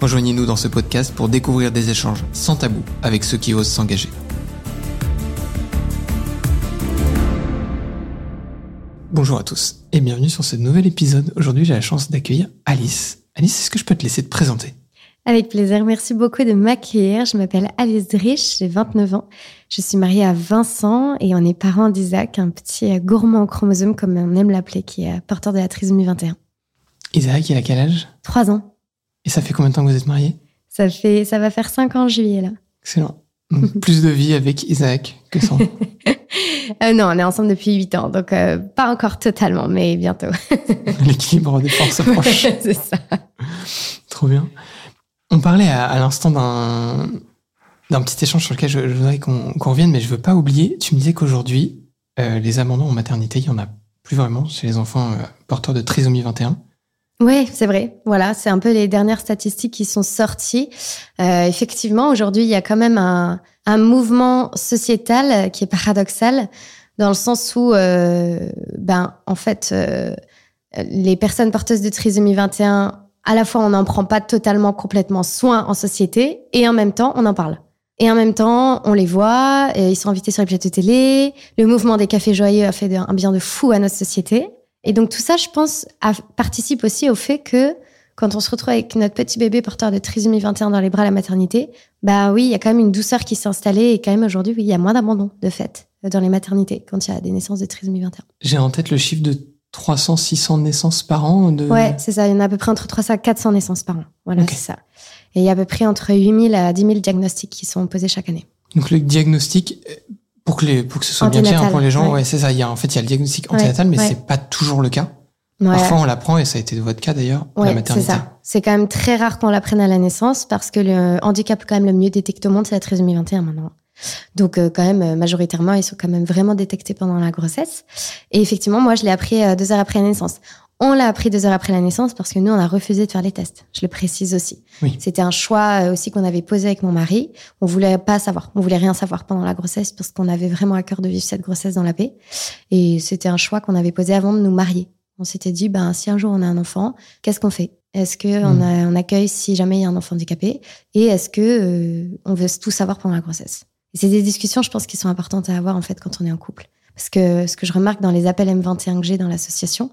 Rejoignez-nous dans ce podcast pour découvrir des échanges sans tabou avec ceux qui osent s'engager. Bonjour à tous et bienvenue sur ce nouvel épisode. Aujourd'hui, j'ai la chance d'accueillir Alice. Alice, est-ce que je peux te laisser te présenter? Avec plaisir. Merci beaucoup de m'accueillir. Je m'appelle Alice Drich, j'ai 29 ans. Je suis mariée à Vincent et on est parents d'Isaac, un petit gourmand chromosome comme on aime l'appeler, qui est porteur de la trisomie 21. Isaac, il a quel âge? Trois ans. Et ça fait combien de temps que vous êtes mariés? Ça fait, ça va faire cinq ans en juillet là. Excellent. plus de vie avec Isaac que sans. euh, non, on est ensemble depuis huit ans, donc euh, pas encore totalement, mais bientôt. L'équilibre des forces approche. C'est ça. Trop bien. On parlait à, l'instant d'un d'un petit échange sur lequel je, voudrais qu'on revienne, mais je veux pas oublier. Tu me disais qu'aujourd'hui, euh, les abandons en maternité, il y en a plus vraiment chez les enfants porteurs de trisomie 21. Oui, c'est vrai. Voilà, c'est un peu les dernières statistiques qui sont sorties. Euh, effectivement, aujourd'hui, il y a quand même un, un, mouvement sociétal qui est paradoxal, dans le sens où, ben, en fait, les personnes porteuses de trisomie 21 à la fois on n'en prend pas totalement complètement soin en société et en même temps on en parle. Et en même temps, on les voit, et ils sont invités sur les plateaux télé. Le mouvement des cafés joyeux a fait un bien de fou à notre société. Et donc tout ça, je pense, participe aussi au fait que quand on se retrouve avec notre petit bébé porteur de trisomie 21 dans les bras à la maternité, bah oui, il y a quand même une douceur qui s'est installée et quand même aujourd'hui, oui, il y a moins d'abandon de fait dans les maternités quand il y a des naissances de trisomie 21. J'ai en tête le chiffre de 300, 600 naissances par an de... Ouais, c'est ça. Il y en a à peu près entre 300 et 400 naissances par an. Voilà, c'est ça. Et il y a à peu près entre 8000 à 10 000 diagnostics qui sont posés chaque année. Donc le diagnostic, pour que, les, pour que ce soit bien clair pour les gens, ouais, c'est ça. Il y a, en fait, il y a le diagnostic antinatal, mais c'est pas toujours le cas. Parfois, on l'apprend, et ça a été votre cas d'ailleurs, la maternité. c'est quand même très rare qu'on l'apprenne à la naissance, parce que le handicap quand même le mieux détecté au monde, c'est la trisomie 21 maintenant. Donc euh, quand même, majoritairement, ils sont quand même vraiment détectés pendant la grossesse. Et effectivement, moi, je l'ai appris euh, deux heures après la naissance. On l'a appris deux heures après la naissance parce que nous, on a refusé de faire les tests. Je le précise aussi. C'était un choix euh, aussi qu'on avait posé avec mon mari. On voulait pas savoir. On voulait rien savoir pendant la grossesse parce qu'on avait vraiment à cœur de vivre cette grossesse dans la paix. Et c'était un choix qu'on avait posé avant de nous marier. On s'était dit, ben, si un jour on a un enfant, qu'est-ce qu'on fait? Est-ce que on, hmm. on, accueille si jamais il y a un enfant handicapé? Et est-ce que on veut tout savoir pendant la grossesse? c'est des discussions, je pense, qui sont importantes à avoir en fait quand on est en couple. Parce que ce que je remarque dans les appels M21 que j'ai dans l'association,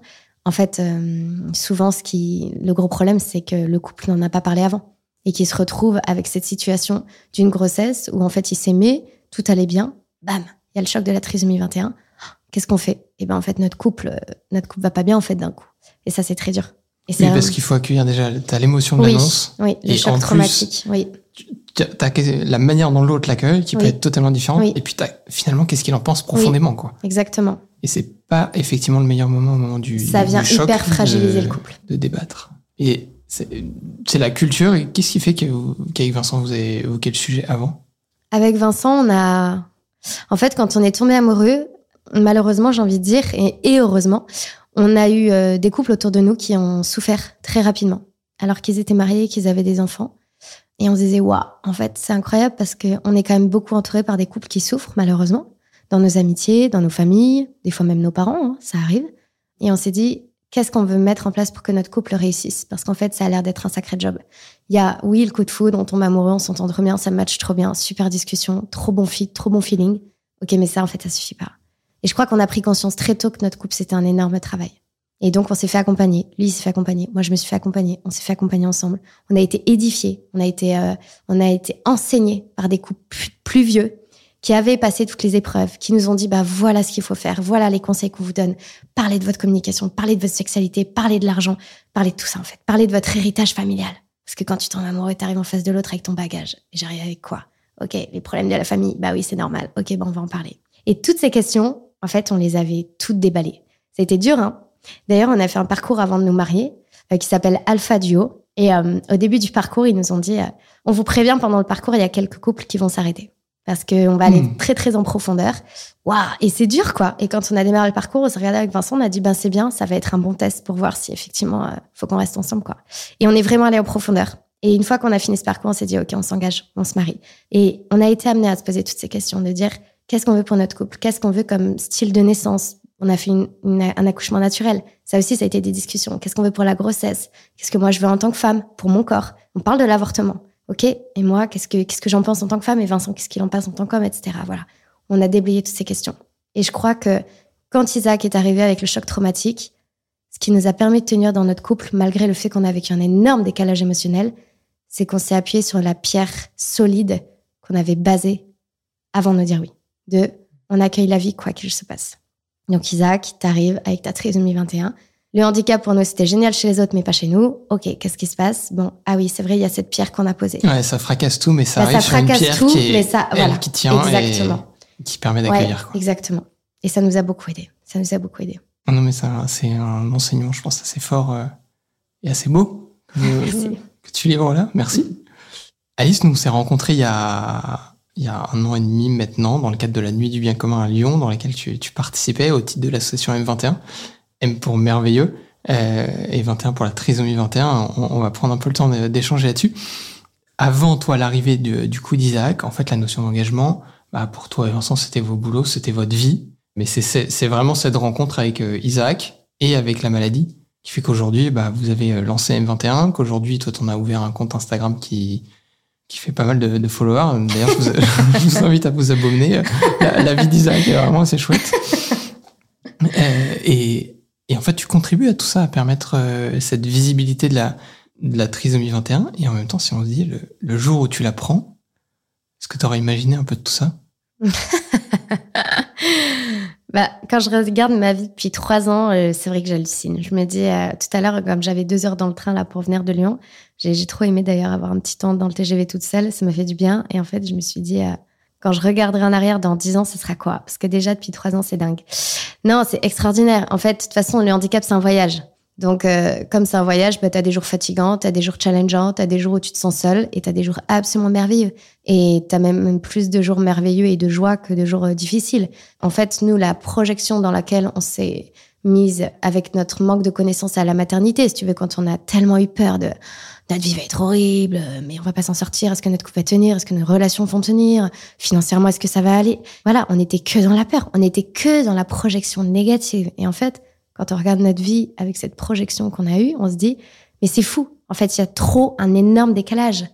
en fait, euh, souvent, ce qui, le gros problème, c'est que le couple n'en a pas parlé avant et qu'il se retrouve avec cette situation d'une grossesse où en fait, il s'aimait, tout allait bien, bam, il y a le choc de la trisomie 21. Qu'est-ce qu'on fait? Et eh ben en fait, notre couple, euh, notre couple va pas bien en fait d'un coup. Et ça, c'est très dur. Et oui, parce qu'il faut accueillir déjà, as l'émotion de l'annonce. Oui, le choc traumatique. oui t'as la manière dont l'autre l'accueille qui peut être totalement différente. Et puis finalement, qu'est-ce qu'il en pense profondément, quoi. Exactement. Et c'est pas effectivement le meilleur moment au moment du. Ça vient hyper fragiliser le couple. De débattre. Et c'est la culture. Et qu'est-ce qui fait qu'avec Vincent, vous avez évoqué le sujet avant? Avec Vincent, on a. En fait, quand on est tombé amoureux, malheureusement, j'ai envie de dire, et, heureusement, on a eu euh, des couples autour de nous qui ont souffert très rapidement, alors qu'ils étaient mariés, qu'ils avaient des enfants. Et on se disait, waouh, en fait, c'est incroyable parce qu'on est quand même beaucoup entouré par des couples qui souffrent, malheureusement, dans nos amitiés, dans nos familles, des fois même nos parents, hein, ça arrive. Et on s'est dit, qu'est-ce qu'on veut mettre en place pour que notre couple réussisse? Parce qu'en fait, ça a l'air d'être un sacré job. Il y a, oui, le coup de foudre, on tombe amoureux, on s'entend trop bien, ça match trop bien, super discussion, trop bon fit, trop bon feeling. Ok, mais ça, en fait, ça suffit pas. Et je crois qu'on a pris conscience très tôt que notre couple, c'était un énorme travail. Et donc, on s'est fait accompagner. Lui, s'est fait accompagner. Moi, je me suis fait accompagner. On s'est fait accompagner ensemble. On a été édifiés. On a été, euh, on a été enseignés par des couples plus vieux qui avaient passé toutes les épreuves, qui nous ont dit, bah, voilà ce qu'il faut faire. Voilà les conseils qu'on vous donne. Parlez de votre communication, parlez de votre sexualité, parlez de l'argent, parlez de tout ça, en fait. Parlez de votre héritage familial. Parce que quand tu t'en amoureux, t'arrives en face de l'autre avec ton bagage. J'arrive avec quoi? OK, les problèmes de la famille. Bah oui, c'est normal. OK, bon, on va en parler. Et toutes ces questions, en fait, on les avait toutes déballées. Été dur, hein? D'ailleurs, on a fait un parcours avant de nous marier euh, qui s'appelle Alpha Duo. Et euh, au début du parcours, ils nous ont dit, euh, on vous prévient pendant le parcours, il y a quelques couples qui vont s'arrêter. Parce qu'on va aller Hmm. très, très en profondeur. Waouh Et c'est dur, quoi. Et quand on a démarré le parcours, on s'est regardé avec Vincent, on a dit, ben c'est bien, ça va être un bon test pour voir si effectivement, euh, faut qu'on reste ensemble, quoi. Et on est vraiment allé en profondeur. Et une fois qu'on a fini ce parcours, on s'est dit, OK, on s'engage, on se marie. Et on a été amené à se poser toutes ces questions, de dire, qu'est-ce qu'on veut pour notre couple? Qu'est-ce qu'on veut comme style de naissance? On a fait une- une- un accouchement naturel. Ça aussi, ça a été des discussions. Qu'est-ce qu'on veut pour la grossesse? Qu'est-ce que moi je veux en tant que femme, pour mon corps? On parle de l'avortement. OK? Et moi, qu'est-ce que, qu'est-ce que j'en pense en tant que femme? Et Vincent, qu'est-ce qu'il en pense en tant qu'homme, etc. Voilà. On a déblayé toutes ces questions. Et je crois que quand Isaac est arrivé avec le choc traumatique, ce qui nous a permis de tenir dans notre couple, malgré le fait qu'on a vécu un énorme décalage émotionnel, c'est qu'on s'est appuyé sur la pierre solide qu'on avait basée avant de nous dire oui. De, on accueille la vie quoi qu'il se passe. Donc Isaac, t'arrives avec ta trisomie 21. Le handicap pour nous, c'était génial chez les autres, mais pas chez nous. Ok, qu'est-ce qui se passe? Bon, ah oui, c'est vrai, il y a cette pierre qu'on a posée. Ouais, ça fracasse tout, mais ça Bah, ça arrive sur une fracasse pierre tout, qui est mais ça- elle voilà. qui tient Exactement. et qui permet d'accueillir. exactement. Et ça nous a beaucoup aidé. Ça nous a beaucoup aidé. Ah Non, mais ça, c'est un enseignement, je pense, assez fort euh, et assez beau que, que tu livres là. Merci. Alice, nous, on s'est rencontrés il y a, il y a un an et demi maintenant, dans le cadre de la Nuit du Bien Commun à Lyon, dans laquelle tu, participais au titre de l'association M21. M pour merveilleux euh, et 21 pour la trisomie 21. On, va prendre un peu le temps d'échanger là-dessus. Avant, toi, l'arrivée du, coup d'Isaac, en fait, la notion d'engagement, bah, pour toi et Vincent, c'était vos boulots, c'était votre vie. Mais c'est vraiment cette rencontre avec euh, Isaac et avec la maladie qui fait qu'aujourd'hui, bah, vous avez euh, lancé M21, qu'aujourd'hui, toi, t'en as ouvert un compte Instagram qui, qui fait pas mal de, followers. D'ailleurs, je, vous- invite à vous abonner. La, vie d'Isaac est vraiment assez chouette. Euh, et, et en fait, tu contribues à tout ça, à permettre euh, cette visibilité de la, de la trisomie 21. Et en même temps, si on se dit, le, le jour où tu la prends, est-ce que tu aurais imaginé un peu de tout ça? Bah, quand je regarde ma vie depuis trois ans, euh, c'est vrai que j'hallucine. Je me dis, euh, tout à l'heure, comme j'avais deux heures dans le train là pour venir de Lyon, j'ai trop aimé d'ailleurs avoir un petit temps dans le TGV toute seule. Ça m'a fait du bien. Et en fait, je me suis dit, euh, quand je regarderai en arrière dans dix ans, ce sera quoi? Parce que déjà, depuis trois ans, c'est dingue. Non, c'est extraordinaire. En fait, de toute façon, le handicap, c'est un voyage. Donc, euh, comme c'est un voyage, bah, tu as des jours fatigants, tu as des jours challengeants, tu as des jours où tu te sens seul et tu as des jours absolument merveilleux. Et tu as même plus de jours merveilleux et de joie que de jours euh, difficiles. En fait, nous, la projection dans laquelle on s'est mise avec notre manque de connaissances à la maternité, si tu veux, quand on a tellement eu peur de notre vie va être horrible, mais on va pas s'en sortir, est-ce que notre couple va tenir, est-ce que nos relations vont tenir, financièrement, est-ce que ça va aller? Voilà, on était que dans la peur, on était que dans la projection négative. Et en fait, quand on regarde notre vie avec cette projection qu'on a eue, on se dit, mais c'est fou. En fait, il y a trop un énorme décalage.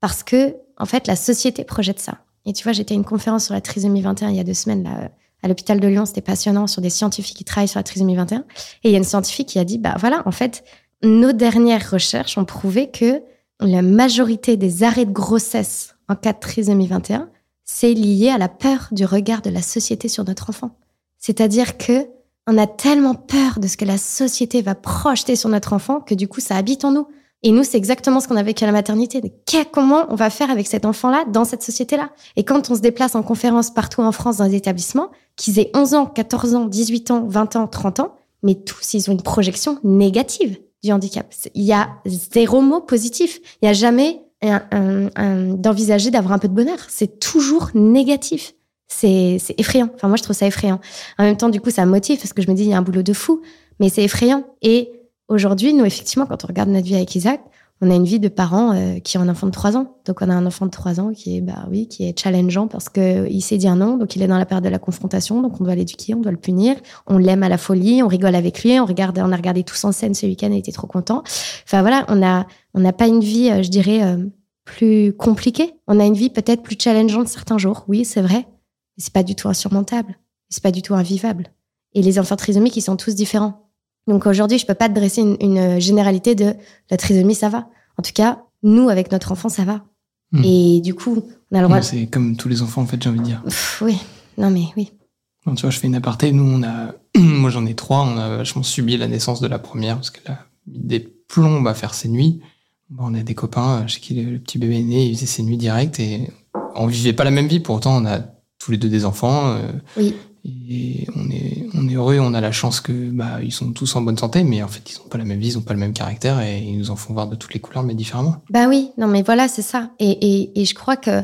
Parce que, en fait, la société projette ça. Et tu vois, j'étais à une conférence sur la trisomie 21 il y a deux semaines, là, à l'hôpital de Lyon. C'était passionnant sur des scientifiques qui travaillent sur la trisomie 21. Et il y a une scientifique qui a dit, bah voilà, en fait, nos dernières recherches ont prouvé que la majorité des arrêts de grossesse en cas de trisomie 21, c'est lié à la peur du regard de la société sur notre enfant. C'est-à-dire que on a tellement peur de ce que la société va projeter sur notre enfant que du coup, ça habite en nous. Et nous, c'est exactement ce qu'on a vécu à la maternité. Comment on va faire avec cet enfant-là dans cette société-là? Et quand on se déplace en conférence partout en France dans les établissements, qu'ils aient 11 ans, 14 ans, 18 ans, 20 ans, 30 ans, mais tous, ils ont une projection négative du handicap. Il y a zéro mot positif. Il n'y a jamais d'envisager d'avoir un peu de bonheur. C'est toujours négatif. C'est effrayant. Enfin, moi, je trouve ça effrayant. En même temps, du coup, ça me motive parce que je me dis, il y a un boulot de fou, mais c'est effrayant. Et aujourd'hui, nous, effectivement, quand on regarde notre vie avec Isaac, on a une vie de parents euh, qui ont un enfant de 3 ans. Donc, on a un enfant de 3 ans qui est, bah oui, qui est challengeant parce que il sait dire non. Donc, il est dans la période de la confrontation. Donc, on doit l'éduquer, on doit le punir. On l'aime à la folie, on rigole avec lui. On regarde, on a regardé tous en scène ce week-end, il était trop content. Enfin, voilà, on a, on n'a pas une vie, euh, je dirais, euh, plus compliquée. On a une vie peut-être plus challengeante certains jours. Oui, c'est vrai. C'est pas du tout insurmontable. C'est pas du tout invivable. Et les enfants trisomiques, ils sont tous différents. Donc aujourd'hui, je peux pas te dresser une, une généralité de la trisomie, ça va. En tout cas, nous, avec notre enfant, ça va. Hmm. Et du coup, on a le droit. Ouais, C'est comme tous les enfants, en fait, j'ai envie de dire. Pff, oui, non mais oui. Non, tu vois, je fais une aparté. Nous, on a, moi, j'en ai trois. On a vachement subi la naissance de la première parce qu'elle a mis des plombes à faire ses nuits. Bon, on a des copains chez qui le, le petit bébé est né, il faisait ses nuits directes et on vivait pas la même vie. Pour autant, on a tous les deux des enfants. euh, Oui. Et on est, on est heureux, on a la chance que bah, ils sont tous en bonne santé, mais en fait, ils n'ont pas la même vie, ils n'ont pas le même caractère et ils nous en font voir de toutes les couleurs, mais différemment. Bah oui, non mais voilà, c'est ça. Et, et, et je crois que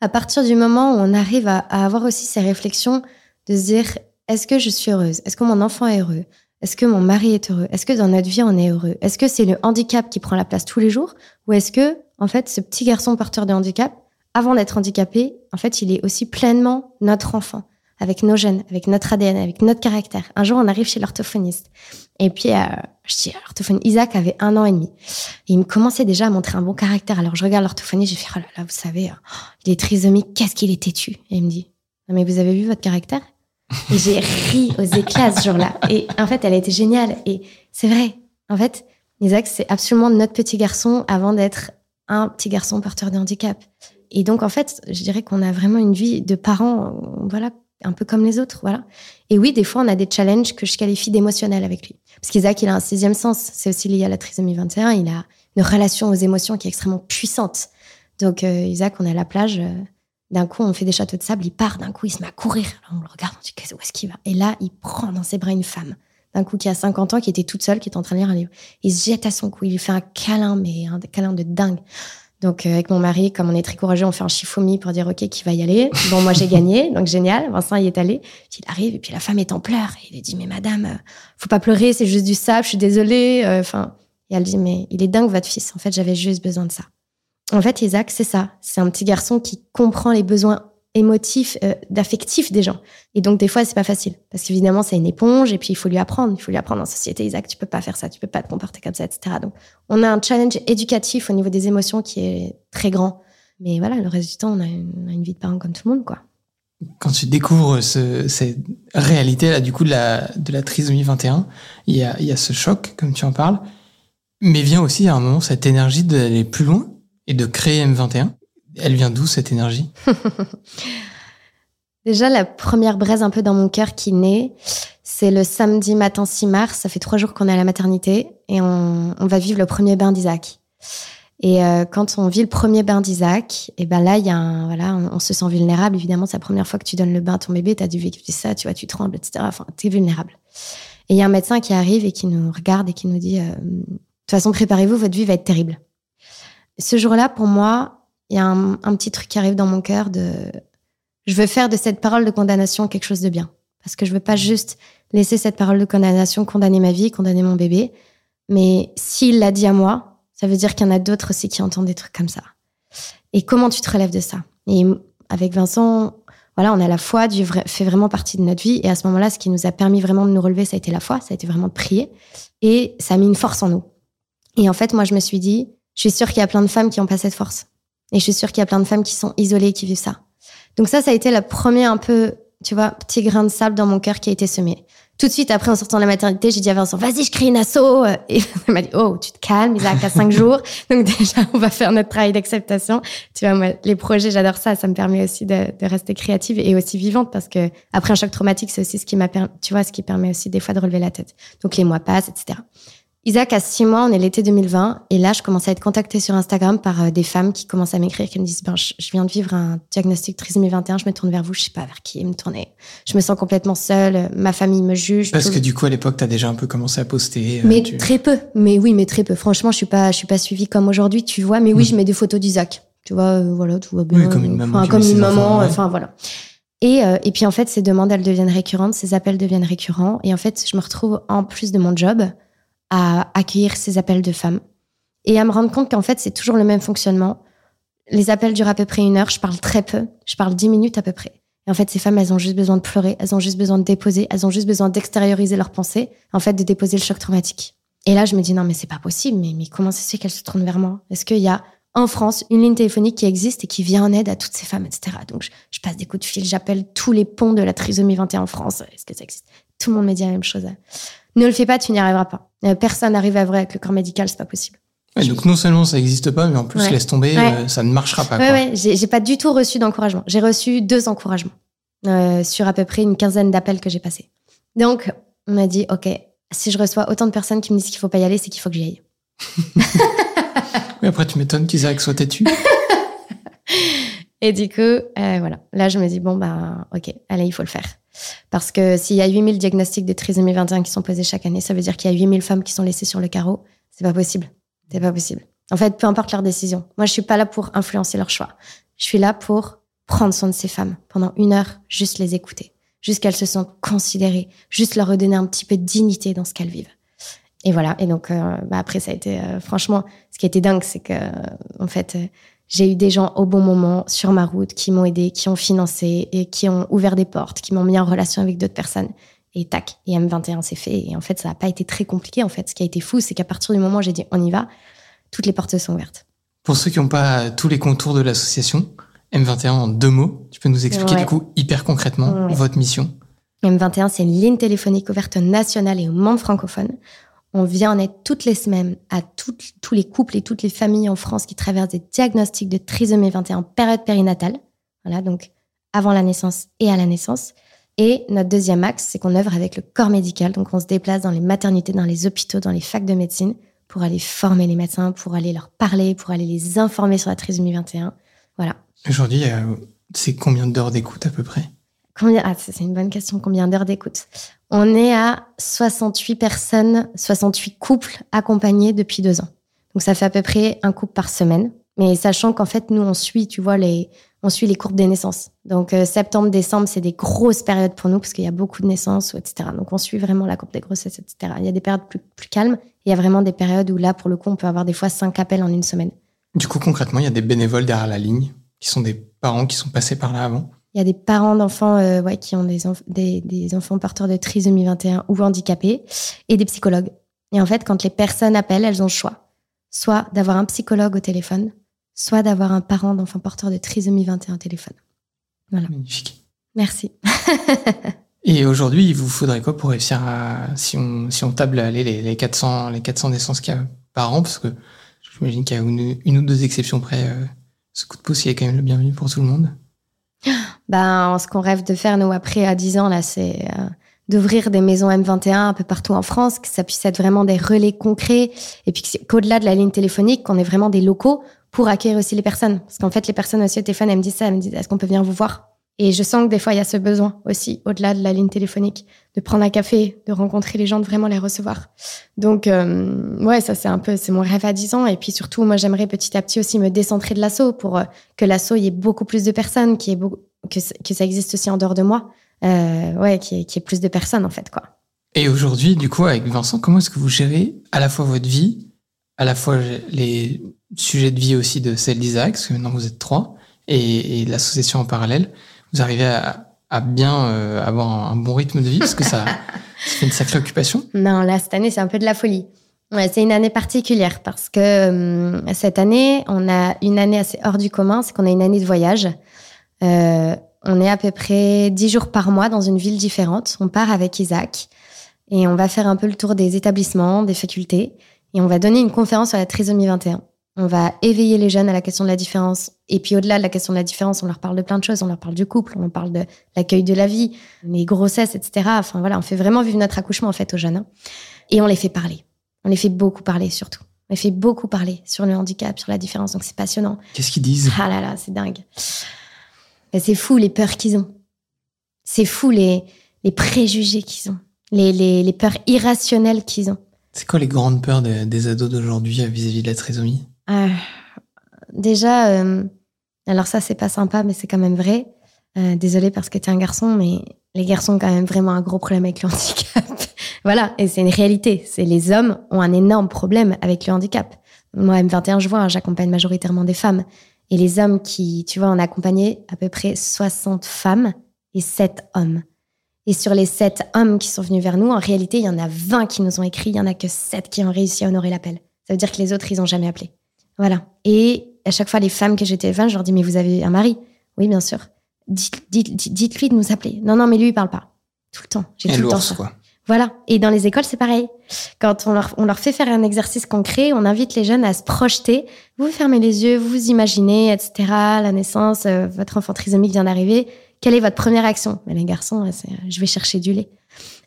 à partir du moment où on arrive à, à avoir aussi ces réflexions de se dire est-ce que je suis heureuse? Est-ce que mon enfant est heureux? Est-ce que mon mari est heureux? Est-ce que dans notre vie on est heureux? Est-ce que c'est le handicap qui prend la place tous les jours? Ou est-ce que, en fait, ce petit garçon porteur de handicap, avant d'être handicapé, en fait, il est aussi pleinement notre enfant, avec nos gènes, avec notre ADN, avec notre caractère. Un jour, on arrive chez l'orthophoniste. Et puis, euh, je dis, l'orthophoniste, Isaac avait un an et demi. Et il me commençait déjà à montrer un bon caractère. Alors, je regarde l'orthophoniste, je fais, oh là là, vous savez, euh, il est trisomique, qu'est-ce qu'il est têtu Et il me dit, mais vous avez vu votre caractère? Et j'ai ri aux éclats ce jour-là. Et en fait, elle a été géniale. Et c'est vrai. En fait, Isaac, c'est absolument notre petit garçon avant d'être un petit garçon porteur de handicap. Et donc, en fait, je dirais qu'on a vraiment une vie de parents, euh, voilà, un peu comme les autres, voilà. Et oui, des fois, on a des challenges que je qualifie d'émotionnels avec lui. Parce qu'Isaac, il a un sixième sens. C'est aussi lié à la trisomie 21. Il a une relation aux émotions qui est extrêmement puissante. Donc, euh, Isaac, on est à la plage. euh, d'un coup, on fait des châteaux de sable. Il part. D'un coup, il se met à courir. On le regarde. On dit, où est-ce qu'il va? Et là, il prend dans ses bras une femme. D'un coup, qui a 50 ans, qui était toute seule, qui est en train de lire un livre. Il se jette à son cou. Il lui fait un câlin, mais un câlin de dingue. Donc, euh, avec mon mari, comme on est très courageux, on fait un chifoumi pour dire, OK, qui va y aller? Bon, moi, j'ai gagné, donc génial. Vincent y est allé. Puis il arrive, et puis la femme est en pleurs. Et il lui dit, mais madame, euh, faut pas pleurer, c'est juste du sable, je suis désolée. Euh, Enfin, et elle dit, mais il est dingue, votre fils. En fait, j'avais juste besoin de ça. En fait, Isaac, c'est ça. C'est un petit garçon qui comprend les besoins émotifs, euh, d'affectifs des gens. Et donc, des fois, c'est pas facile. Parce qu'évidemment, c'est une éponge, et puis il faut lui apprendre. Il faut lui apprendre en société, Isaac, tu peux pas faire ça, tu peux pas te comporter comme ça, etc. Donc, on a un challenge éducatif au niveau des émotions qui est très grand. Mais voilà, le reste du temps, on a une, vie de parents comme tout le monde, quoi. Quand tu découvres ce, cette réalité-là, du coup, de la, trisomie 21, il y a, il y a ce choc, comme tu en parles, mais vient aussi à un moment cette énergie d'aller plus loin et de créer M21. Elle vient d'où cette énergie? Déjà, la première braise un peu dans mon cœur qui naît, c'est le samedi matin 6 mars. Ça fait trois jours qu'on est à la maternité et on, va vivre le premier bain d'Isaac. Et euh, quand on vit le premier bain d'Isaac, et ben là, il y a un, voilà, on, on se sent vulnérable. Évidemment, c'est la première fois que tu donnes le bain à ton bébé, tu as dû vivre ça, tu vois, tu trembles, etc. Enfin, tu es vulnérable. Et il y a un médecin qui arrive et qui nous regarde et qui nous dit, euh, de toute façon, préparez-vous, votre vie va être terrible. Ce jour-là, pour moi, il y a un, un petit truc qui arrive dans mon cœur de, je veux faire de cette parole de condamnation quelque chose de bien. Parce que je veux pas juste laisser cette parole de condamnation condamner ma vie, condamner mon bébé. Mais s'il l'a dit à moi, ça veut dire qu'il y en a d'autres aussi qui entendent des trucs comme ça. Et comment tu te relèves de ça? Et avec Vincent, voilà, on a la foi, Dieu fait vraiment partie de notre vie. Et à ce moment-là, ce qui nous a permis vraiment de nous relever, ça a été la foi, ça a été vraiment de prier. Et ça a mis une force en nous. Et en fait, moi, je me suis dit, je suis sûre qu'il y a plein de femmes qui n'ont pas cette force. Et je suis sûre qu'il y a plein de femmes qui sont isolées, qui vivent ça. Donc ça, ça a été le premier un peu, tu vois, petit grain de sable dans mon cœur qui a été semé. Tout de suite, après, en sortant de la maternité, j'ai dit à Vincent, vas-y, je crée une asso. Et il m'a dit, oh, tu te calmes, Isaac, à cinq jours. Donc déjà, on va faire notre travail d'acceptation. Tu vois, moi, les projets, j'adore ça. Ça me permet aussi de, de rester créative et aussi vivante parce que après un choc traumatique, c'est aussi ce qui m'a, tu vois, ce qui permet aussi des fois de relever la tête. Donc les mois passent, etc. Isaac a six mois, on est l'été 2020, et là, je commence à être contactée sur Instagram par euh, des femmes qui commencent à m'écrire, qui me disent, ben, je, viens de vivre un diagnostic trisomie 21, je me tourne vers vous, je sais pas vers qui me tourner. Je me sens complètement seule, ma famille me juge. Parce tout- que du coup, à l'époque, tu as déjà un peu commencé à poster. euh, mais tu- très peu. Mais oui, mais très peu. Franchement, je suis pas, je suis pas suivie comme aujourd'hui, tu vois. Mais oui, Mm. je mets des photos d'Isaac. Tu vois, euh, voilà, tout va bien. Oui, comme une maman Enfin, comme une maman. ouais. Enfin, voilà. Et, euh, et puis, en fait, ces demandes, elles deviennent récurrentes, ces appels deviennent récurrents. Et en fait, je me retrouve, en plus de mon job, à accueillir ces appels de femmes. Et à me rendre compte qu'en fait, c'est toujours le même fonctionnement. Les appels durent à peu près une heure, je parle très peu, je parle dix minutes à peu près. Et en fait, ces femmes, elles ont juste besoin de pleurer, elles ont juste besoin de déposer, elles ont juste besoin d'extérioriser leurs pensées, en fait, de déposer le choc traumatique. Et là, je me dis, non, mais c'est pas possible, mais, mais comment ça se fait qu'elles se tournent vers moi? Est-ce qu'il y a en France une ligne téléphonique qui existe et qui vient en aide à toutes ces femmes, etc. Donc, je, je passe des coups de fil, j'appelle tous les ponts de la trisomie 21 en France. Est-ce que ça existe? Tout le monde me dit la même chose. Ne le fais pas, tu n'y arriveras pas. Euh, Personne n'arrive à vrai avec le corps médical, c'est pas possible. Ouais, donc non seulement ça n'existe pas, mais en plus, Ouais. laisse tomber, Ouais. euh, ça ne marchera pas. Ouais, j'ai j'ai pas du tout reçu d'encouragement. J'ai reçu deux encouragements euh, sur à peu près une quinzaine d'appels que j'ai passés. Donc, on m'a dit, OK, si je reçois autant de personnes qui me disent qu'il faut pas y aller, c'est qu'il faut que j'y aille. Oui, après, tu m'étonnes qu'Isaac soit têtu. Et du coup, euh, voilà. Là, je me dis, bon, bah, OK, allez, il faut le faire. Parce que s'il y a 8000 diagnostics de trisomie 21 qui sont posés chaque année, ça veut dire qu'il y a 8000 femmes qui sont laissées sur le carreau. C'est pas possible. C'est pas possible. En fait, peu importe leur décision. Moi, je suis pas là pour influencer leur choix. Je suis là pour prendre soin de ces femmes pendant une heure, juste les écouter, juste qu'elles se sentent considérées, juste leur redonner un petit peu de dignité dans ce qu'elles vivent. Et voilà. Et donc, euh, bah après, ça a été, euh, franchement, ce qui a été dingue, c'est que, euh, en fait, j'ai eu des gens au bon moment sur ma route qui m'ont aidé, qui ont financé et qui ont ouvert des portes, qui m'ont mis en relation avec d'autres personnes. Et tac, et M21 s'est fait. Et en fait, ça n'a pas été très compliqué. En fait, ce qui a été fou, c'est qu'à partir du moment où j'ai dit on y va, toutes les portes se sont ouvertes. Pour ceux qui n'ont pas tous les contours de l'association, M21 en deux mots, tu peux nous expliquer Ouais. du coup hyper concrètement Ouais. votre mission? M21, c'est une ligne téléphonique ouverte nationale et au monde francophone. On vient en aide toutes les semaines à tous les couples et toutes les familles en France qui traversent des diagnostics de trisomie 21 en période périnatale. Voilà, donc avant la naissance et à la naissance. Et notre deuxième axe, c'est qu'on œuvre avec le corps médical. Donc on se déplace dans les maternités, dans les hôpitaux, dans les facs de médecine pour aller former les médecins, pour aller leur parler, pour aller les informer sur la trisomie 21. Voilà. Aujourd'hui, euh, c'est combien d'heures d'écoute à peu près? Combien Ah, c'est une bonne question. Combien d'heures d'écoute? On est à 68 personnes, 68 couples accompagnés depuis deux ans. Donc ça fait à peu près un couple par semaine. Mais sachant qu'en fait, nous, on suit, tu vois, les, on suit les courbes des naissances. Donc euh, septembre, décembre, c'est des grosses périodes pour nous parce qu'il y a beaucoup de naissances, etc. Donc on suit vraiment la courbe des grossesses, etc. Il y a des périodes plus, plus calmes. Il y a vraiment des périodes où là, pour le coup, on peut avoir des fois cinq appels en une semaine. Du coup, concrètement, il y a des bénévoles derrière la ligne qui sont des parents qui sont passés par là avant? Il y a des parents d'enfants euh, ouais, qui ont des, enf- des, des enfants porteurs de trisomie 21 ou handicapés et des psychologues. Et en fait, quand les personnes appellent, elles ont le choix. Soit d'avoir un psychologue au téléphone, soit d'avoir un parent d'enfant porteur de trisomie 21 au téléphone. Magnifique. Merci. Et aujourd'hui, il vous faudrait quoi pour réussir à, si on, si on table aller les, les 400, les 400 naissances qu'il y a par an, parce que j'imagine qu'il y a une, une ou deux exceptions près, euh, ce coup de pouce, il est quand même le bienvenu pour tout le monde. Ben, ce qu'on rêve de faire, nous, après, à 10 ans, là, c'est euh, d'ouvrir des maisons M21 un peu partout en France, que ça puisse être vraiment des relais concrets, et puis qu'au-delà de la ligne téléphonique, qu'on ait vraiment des locaux pour accueillir aussi les personnes. Parce qu'en fait, les personnes aussi au téléphone, elles me disent ça, elles me disent, est-ce qu'on peut venir vous voir? Et je sens que des fois, il y a ce besoin aussi, au-delà de la ligne téléphonique, de prendre un café, de rencontrer les gens, de vraiment les recevoir. Donc, euh, ouais, ça, c'est un peu, c'est mon rêve à 10 ans. Et puis surtout, moi, j'aimerais petit à petit aussi me décentrer de l'assaut pour euh, que l'assaut, y ait beaucoup plus de personnes, beaucoup, que, que ça existe aussi en dehors de moi. Euh, ouais, qu'il y ait plus de personnes, en fait, quoi. Et aujourd'hui, du coup, avec Vincent, comment est-ce que vous gérez à la fois votre vie, à la fois les sujets de vie aussi de celle d'Isaac, parce que maintenant vous êtes trois, et, et l'association en parallèle, vous arrivez à, à bien euh, avoir un, bon rythme de vie, parce que ça, ça fait une sacrée occupation. Non, là, cette année, c'est un peu de la folie. Ouais, c'est une année particulière parce que hum, cette année, on a une année assez hors du commun, c'est qu'on a une année de voyage. Euh, on est à peu près 10 jours par mois dans une ville différente. On part avec Isaac et on va faire un peu le tour des établissements, des facultés et on va donner une conférence sur la trisomie 21. On va éveiller les jeunes à la question de la différence. Et puis au-delà de la question de la différence, on leur parle de plein de choses. On leur parle du couple, on leur parle de l'accueil de la vie, les grossesses, etc. Enfin voilà, on fait vraiment vivre notre accouchement en fait aux jeunes. hein. Et on les fait parler. On les fait beaucoup parler surtout. On les fait beaucoup parler sur le handicap, sur la différence. Donc c'est passionnant. Qu'est-ce qu'ils disent? Ah là là, c'est dingue. Mais c'est fou les peurs qu'ils ont. C'est fou les, les préjugés qu'ils ont. Les, les, les peurs irrationnelles qu'ils ont. C'est quoi les grandes peurs de- des ados d'aujourd'hui vis-à-vis de la trisomie? Euh, déjà, euh, alors ça, c'est pas sympa, mais c'est quand même vrai. Euh, désolée parce que tu es un garçon, mais les garçons ont quand même vraiment un gros problème avec le handicap. voilà, et c'est une réalité. C'est les hommes ont un énorme problème avec le handicap. Moi, M21, je vois, hein, j'accompagne majoritairement des femmes. Et les hommes qui, tu vois, on a accompagné à peu près 60 femmes et 7 hommes. Et sur les 7 hommes qui sont venus vers nous, en réalité, il y en a 20 qui nous ont écrit, il y en a que 7 qui ont réussi à honorer l'appel. Ça veut dire que les autres, ils ont jamais appelé. Voilà. Et à chaque fois, les femmes que je téléphone, je leur dis, mais vous avez un mari? Oui, bien sûr. Dites- dites- dites- Dites-lui de nous appeler. Non, non, mais lui, il parle pas. Tout le temps. J'ai tout le temps ça. quoi. Voilà. Et dans les écoles, c'est pareil. Quand on leur, on leur fait faire un exercice concret, on invite les jeunes à se projeter. Vous fermez les yeux, vous vous imaginez, etc. La naissance, euh, votre enfant trisomique vient d'arriver. Quelle est votre première action? Mais les garçons, c'est, euh, je vais chercher du lait.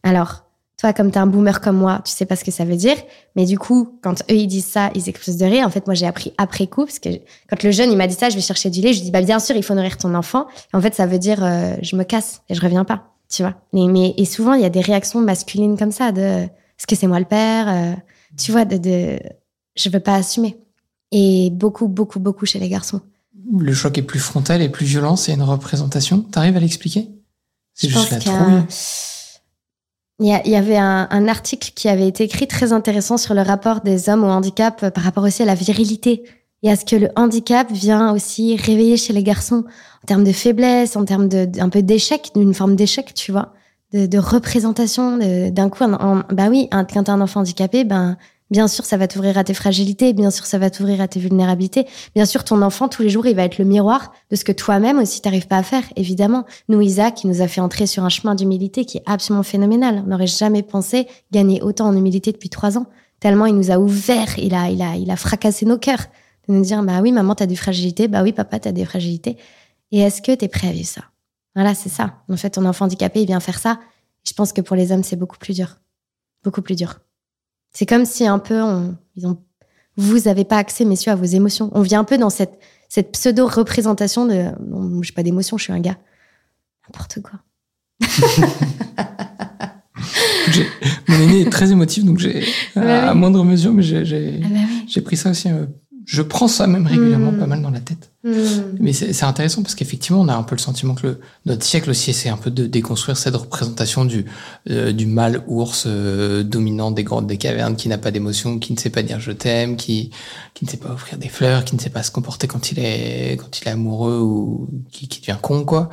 Alors, toi, comme t'es un boomer comme moi, tu sais pas ce que ça veut dire. Mais du coup, quand eux, ils disent ça, ils explosent de rire. En fait, moi, j'ai appris après coup, parce que quand le jeune, il m'a dit ça, je vais chercher du lait, je lui dis, bah, bien sûr, il faut nourrir ton enfant. Et en fait, ça veut dire, euh, je me casse et je reviens pas. tu vois. Mais, mais- et souvent, il y a des réactions masculines comme ça, de est-ce que c'est moi le père euh, Tu vois, de, de je veux pas assumer. Et beaucoup, beaucoup, beaucoup chez les garçons. Le choc est plus frontal et plus violent, c'est une représentation. T'arrives à l'expliquer? C'est juste la a trouille. Il y, avait un, un article qui avait été écrit très intéressant sur le rapport des hommes au handicap euh, par rapport aussi à la virilité et à ce que le handicap vient aussi réveiller chez les garçons en termes de faiblesse, en termes de, d'un peu d'échec, d'une forme d'échec, tu vois, de, représentation. d'un coup, un- un- bah oui, un, quand t'as un enfant handicapé, ben bien sûr, ça va t'ouvrir à tes fragilités, bien sûr, ça va t'ouvrir à tes vulnérabilités. Bien sûr, ton enfant, tous les jours, il va être le miroir de ce que toi-même aussi t'arrives pas à faire, évidemment. Nous, Isaac, il nous a fait entrer sur un chemin d'humilité qui est absolument phénoménal. On n'aurait jamais pensé gagner autant en humilité depuis trois ans. Tellement il nous a ouvert, il a, il a, il a fracassé nos cœurs. De nous dire, bah oui, maman, t'as des fragilités, bah oui, papa, t'as des fragilités. Et est-ce que t'es prêt à vivre ça? Voilà, c'est ça. En fait, ton enfant handicapé, il vient faire ça. Je pense que pour les hommes, c'est beaucoup plus dur. Beaucoup plus dur. C'est comme si un peu, on, ils ont, vous avez pas accès, messieurs, à vos émotions. On vient un peu dans cette, cette pseudo-représentation de, non, j'ai pas d'émotion, je suis un gars. N'importe quoi. Mon aîné est très émotif, donc j'ai, Bah à oui. moindre mesure, mais j'ai, Ah bah oui. pris ça aussi. Je prends ça même régulièrement, Mm. pas mal dans la tête. Hmm. Mais c'est intéressant parce qu'effectivement, on a un peu le sentiment que le, notre siècle aussi essaie un peu de déconstruire cette représentation du, euh, du mâle ours euh, dominant des grottes des cavernes, qui n'a pas d'émotion, qui ne sait pas dire je t'aime, qui, qui ne sait pas offrir des fleurs, qui ne sait pas se comporter quand il est, quand il est amoureux ou qui, qui devient con, quoi.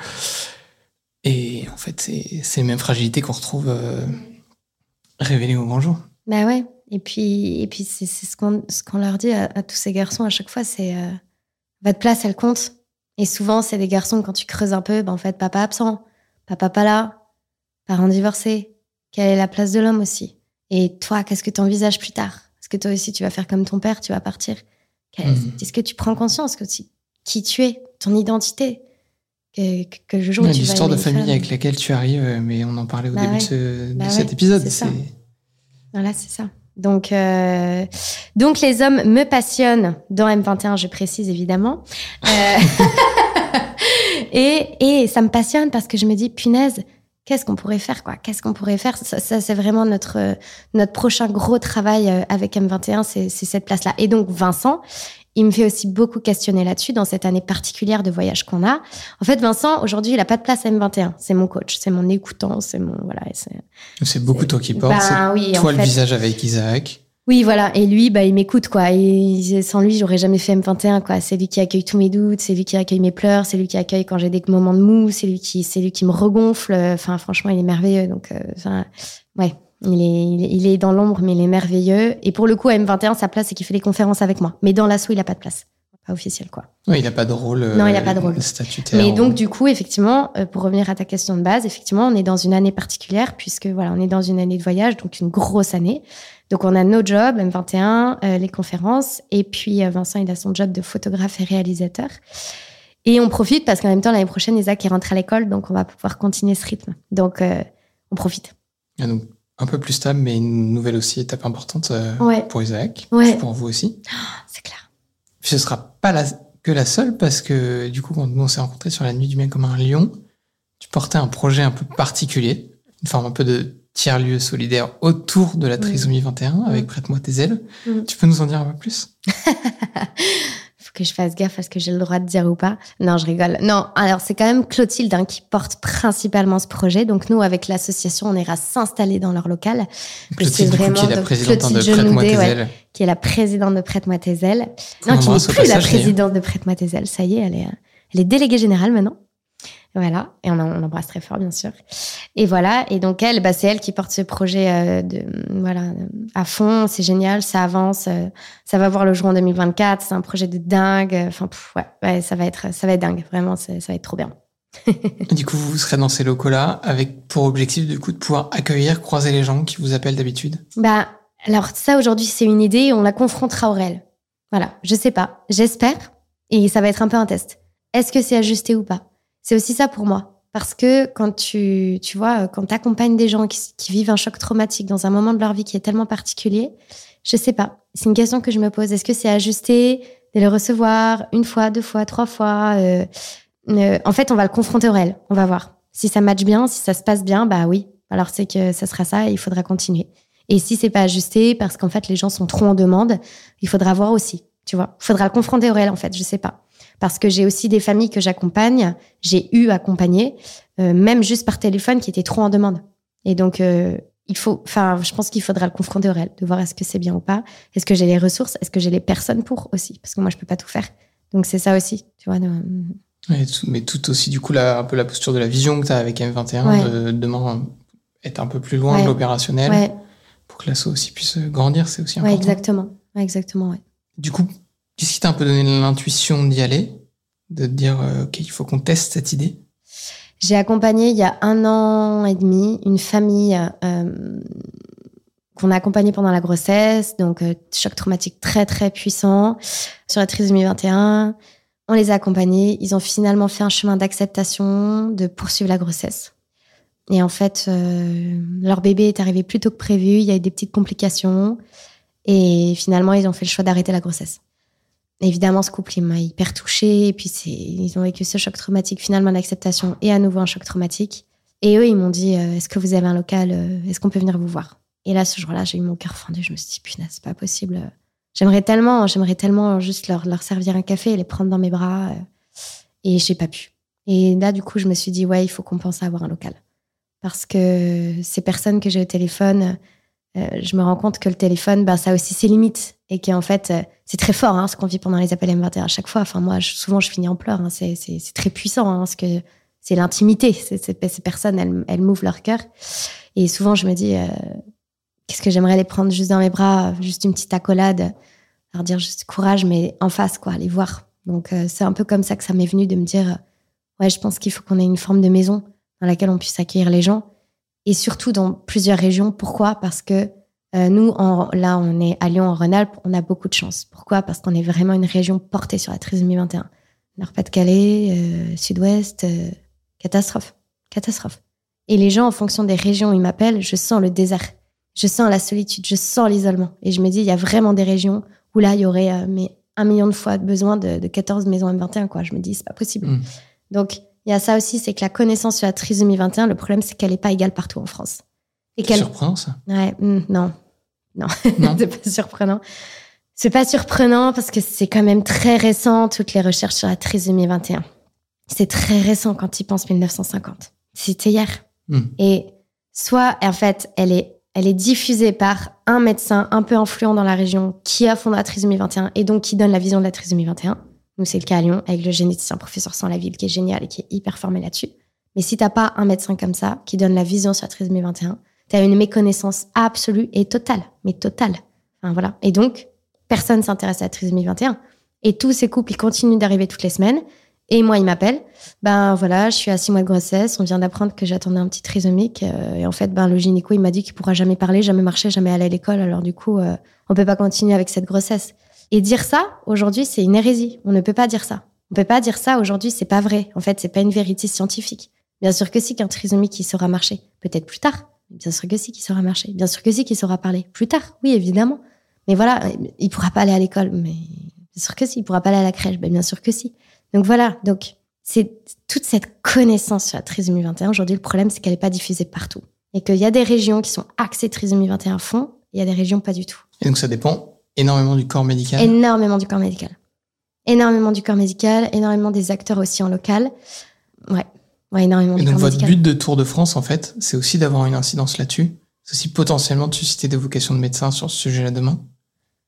Et en fait, c'est c'est les mêmes fragilités qu'on retrouve euh, révélées au grand jour. Bah ouais. Et puis, et puis c'est ce qu'on ce qu'on leur dit à, à tous ces garçons à chaque fois, c'est euh, votre place, elle compte. Et souvent, c'est des garçons, quand tu creuses un peu, ben en fait, papa absent, papa pas là, parents divorcés. Quelle est la place de l'homme aussi? Et toi, qu'est-ce que tu envisages plus tard? Est-ce que toi aussi, tu vas faire comme ton père, tu vas partir? Mhm. Est-ce que tu prends conscience que qui tu es, ton identité que, que, le jour où tu L'histoire de famille avec laquelle tu arrives, euh, mais on en parlait au Bah début ouais. de, ce- de Bah cet épisode. c'est ça. c'est- Voilà, c'est ça. Donc, euh, donc les hommes me passionnent dans M21, je précise évidemment. Euh, et, et ça me passionne parce que je me dis, punaise, qu'est-ce qu'on pourrait faire quoi? Qu'est-ce qu'on pourrait faire? Ça, ça, c'est vraiment notre euh, notre prochain gros travail euh, avec M21, c'est c'est cette place-là. Et donc Vincent, il me fait aussi beaucoup questionner là-dessus dans cette année particulière de voyage qu'on a. En fait, Vincent, aujourd'hui, il a pas de place à M21. C'est mon coach, c'est mon écoutant, c'est mon voilà. c'est- beaucoup toi qui portes. Ben oui, en toi le fait. visage avec Isaac. Oui, voilà. Et lui, bah, il m'écoute, quoi. Et sans lui, j'aurais jamais fait M21, quoi. C'est lui qui accueille tous mes doutes, c'est lui qui accueille mes pleurs, c'est lui qui accueille quand j'ai des moments de mou, c'est lui qui, c'est lui qui me regonfle. Enfin, franchement, il est merveilleux. Donc, euh, ouais. Il est, il dans l'ombre, mais il est merveilleux. Et pour le coup, à M21, sa place, c'est qu'il fait des conférences avec moi. Mais dans l'assaut, il a pas de place. Pas officiel, quoi. Ouais, il a pas de rôle. euh, Non, il a pas de rôle. Statutaire. Mais donc, du coup, effectivement, euh, pour revenir à ta question de base, effectivement, on est dans une année particulière puisque voilà, on est dans une année de voyage, donc une grosse année. Donc, on a nos jobs, M21, euh, les conférences, et puis euh, Vincent, il a son job de photographe et réalisateur. Et on profite parce qu'en même temps, l'année prochaine, Isaac il rentre à l'école, donc on va pouvoir continuer ce rythme. Donc, euh, on profite. Ah, donc, un peu plus stable, mais une nouvelle aussi étape importante euh, Ouais. pour Isaac, Ouais. pour vous aussi. C'est clair. Puis ce sera pas la, que la seule parce que du coup, quand nous on s'est rencontrés sur la nuit du bien commun à Lyon, tu portais un projet un peu particulier, une forme un peu de tiers-lieu solidaire autour de la trisomie 21 avec Mm. Prête-moi tes ailes. Mm. Tu peux nous en dire un peu plus? que je fasse gaffe à ce que j'ai le droit de dire ou pas. Non, je rigole. Non, alors c'est quand même Clotilde hein, qui porte principalement ce projet. Donc nous, avec l'association, on ira s'installer dans leur local, Clotilde, du coup, qui est la présidente hein, de Clotilde Prête-moi tes ouais, qui est la présidente de Prête-moi tes ailes. Non, qui n'est plus la présidente de Prête-moi tes ailes. Ça y est, elle est, euh, elle est déléguée générale maintenant. Voilà, et on, l'embrasse très fort, bien sûr. Et voilà, et donc elle, bah, c'est elle qui porte ce projet euh, de, voilà, à fond. C'est génial, ça avance, euh, ça va voir le jour en 2024. C'est un projet de dingue. Enfin, pff, ouais, ouais, ça va être, ça va être dingue. Vraiment, ça va être trop bien. Du coup, vous serez dans ces locaux-là avec pour objectif du coup de pouvoir accueillir, croiser les gens qui vous appellent d'habitude? Bah, alors ça aujourd'hui, c'est une idée. On la confrontera au réel. Voilà, je sais pas. J'espère, et ça va être un peu un test. Est-ce que c'est ajusté ou pas? C'est aussi ça pour moi. Parce que quand tu, tu vois, quand tu accompagnes des gens qui, vivent un choc traumatique dans un moment de leur vie qui est tellement particulier, je sais pas. C'est une question que je me pose. Est-ce que c'est ajusté de le recevoir une fois, deux fois, trois fois euh, euh, En fait, on va le confronter au réel. On va voir. Si ça match bien, si ça se passe bien, bah oui. Alors c'est que ça sera ça et il faudra continuer. Et si c'est pas ajusté parce qu'en fait les gens sont trop en demande, il faudra voir aussi. Tu vois, il faudra le confronter au réel en fait. Je sais pas parce que j'ai aussi des familles que j'accompagne, j'ai eu accompagné, euh, même juste par téléphone, qui étaient trop en demande. Et donc, euh, il faut, enfin, je pense qu'il faudra le confronter au réel, de voir est-ce que c'est bien ou pas, est-ce que j'ai les ressources, est-ce que j'ai les personnes pour aussi, parce que moi je peux pas tout faire. Donc c'est ça aussi, tu vois. mais tout aussi, du coup, un peu la posture de la vision que tu as avec M21, de demain être un peu plus loin de l'opérationnel, pour que l'assaut aussi puisse grandir, c'est aussi important. exactement, exactement, ouais. Du coup, Qu'est-ce qui t'a un peu donné l'intuition d'y aller De te dire, euh, OK, il faut qu'on teste cette idée? J'ai accompagné il y a un an et demi une famille euh, qu'on a accompagnée pendant la grossesse, donc euh, choc traumatique très très puissant sur la trisomie 21. On les a accompagnés, ils ont finalement fait un chemin d'acceptation, de poursuivre la grossesse. Et en fait, leur bébé est arrivé plus tôt que prévu, il y a eu des petites complications, et finalement, ils ont fait le choix d'arrêter la grossesse. Évidemment, ce couple, il m'a hyper touchée. Et puis, ils ont vécu ce choc traumatique, finalement, d'acceptation et à nouveau un choc traumatique. Et eux, ils m'ont dit euh, Est-ce que vous avez un local euh, Est-ce qu'on peut venir vous voir? Et là, ce jour-là, j'ai eu mon cœur fendu. Je me suis dit Punaise, c'est pas possible. J'aimerais tellement, j'aimerais tellement juste leur, leur servir un café et les prendre dans mes bras. Euh, et j'ai pas pu. Et là, du coup, je me suis dit Ouais, il faut qu'on pense à avoir un local. Parce que ces personnes que j'ai au téléphone, je me rends compte que le téléphone, ben, ça a aussi ses limites. Et qu'en fait, c'est très fort hein, ce qu'on vit pendant les appels M21 à chaque fois. Enfin, moi, souvent, je finis en pleurs. Hein. C'est très puissant, hein, que c'est l'intimité. Ces personnes, elles, elles m'ouvrent leur cœur. Et souvent, je me dis, euh, qu'est-ce que j'aimerais les prendre juste dans mes bras, juste une petite accolade, leur dire juste courage, mais en face, quoi, les voir. Donc, euh, c'est un peu comme ça que ça m'est venu de me dire, euh, ouais, je pense qu'il faut qu'on ait une forme de maison dans laquelle on puisse accueillir les gens. Et surtout dans plusieurs régions. Pourquoi? Parce que euh, nous, là, on est à Lyon, en Rhône-Alpes, on a beaucoup de chance. Pourquoi? Parce qu'on est vraiment une région portée sur la trisomie 21. Nord-Pas-de-Calais, euh, Sud-Ouest, euh, catastrophe, catastrophe. Et les gens, en fonction des régions où ils m'appellent, je sens le désert, je sens la solitude, je sens l'isolement. Et je me dis, il y a vraiment des régions où là, il y aurait mais un million de fois besoin de, 14 maisons M21. Quoi. Je me dis, c'est pas possible. Mm. Donc, il y a ça aussi, c'est que la connaissance sur la trisomie 21, le problème, c'est qu'elle n'est pas égale partout en France. C'est surprenant, ça Ouais, mm, non. Non, c'est pas surprenant. C'est pas surprenant parce que c'est quand même très récent, toutes les recherches sur la trisomie 21. C'est très récent quand ils pensent 1950. C'était hier. Hmm. Et soit, en fait, elle est, elle est diffusée par un médecin un peu influent dans la région qui a fondé la trisomie 21 et donc qui donne la vision de la trisomie 21. Nous, c'est le cas à Lyon avec le généticien professeur sans la ville qui est génial et qui est hyper formé là-dessus. Mais si t'as pas un médecin comme ça qui donne la vision sur la trisomie 21, tu as une méconnaissance absolue et totale, mais totale. Enfin, voilà. Et donc, personne s'intéresse à la trisomie 21. Et tous ces couples, ils continuent d'arriver toutes les semaines. Et moi, ils m'appellent. Ben voilà, je suis à six mois de grossesse. On vient d'apprendre que j'attendais un petit trisomique. Euh, et en fait, ben, le gynéco, il m'a dit qu'il pourra jamais parler, jamais marcher, jamais aller à l'école. Alors du coup, euh, on peut pas continuer avec cette grossesse. Et dire ça, aujourd'hui, c'est une hérésie. On ne peut pas dire ça. On peut pas dire ça aujourd'hui, c'est pas vrai. En fait, c'est pas une vérité scientifique. Bien sûr que si, qu'un trisomique, il saura marcher. Peut-être plus tard. Bien sûr que si, qu'il saura marcher. Bien sûr que si, qu'il saura parler. Plus tard, oui, évidemment. Mais voilà, il pourra pas aller à l'école. Mais bien sûr que si. Il pourra pas aller à la crèche. Ben, bien sûr que si. Donc voilà. Donc, c'est toute cette connaissance sur la trisomie 21. Aujourd'hui, le problème, c'est qu'elle n'est pas diffusée partout. Et qu'il y a des régions qui sont axées trisomie 21 à fond. Il y a des régions pas du tout. Et donc, ça dépend énormément du corps médical. Énormément du corps médical. Énormément du corps médical. Énormément des acteurs aussi en local. Ouais. Ouais, énormément. Et donc votre but de Tour de France, en fait, c'est aussi d'avoir une incidence là-dessus. C'est aussi potentiellement de susciter des vocations de médecins sur ce sujet-là demain.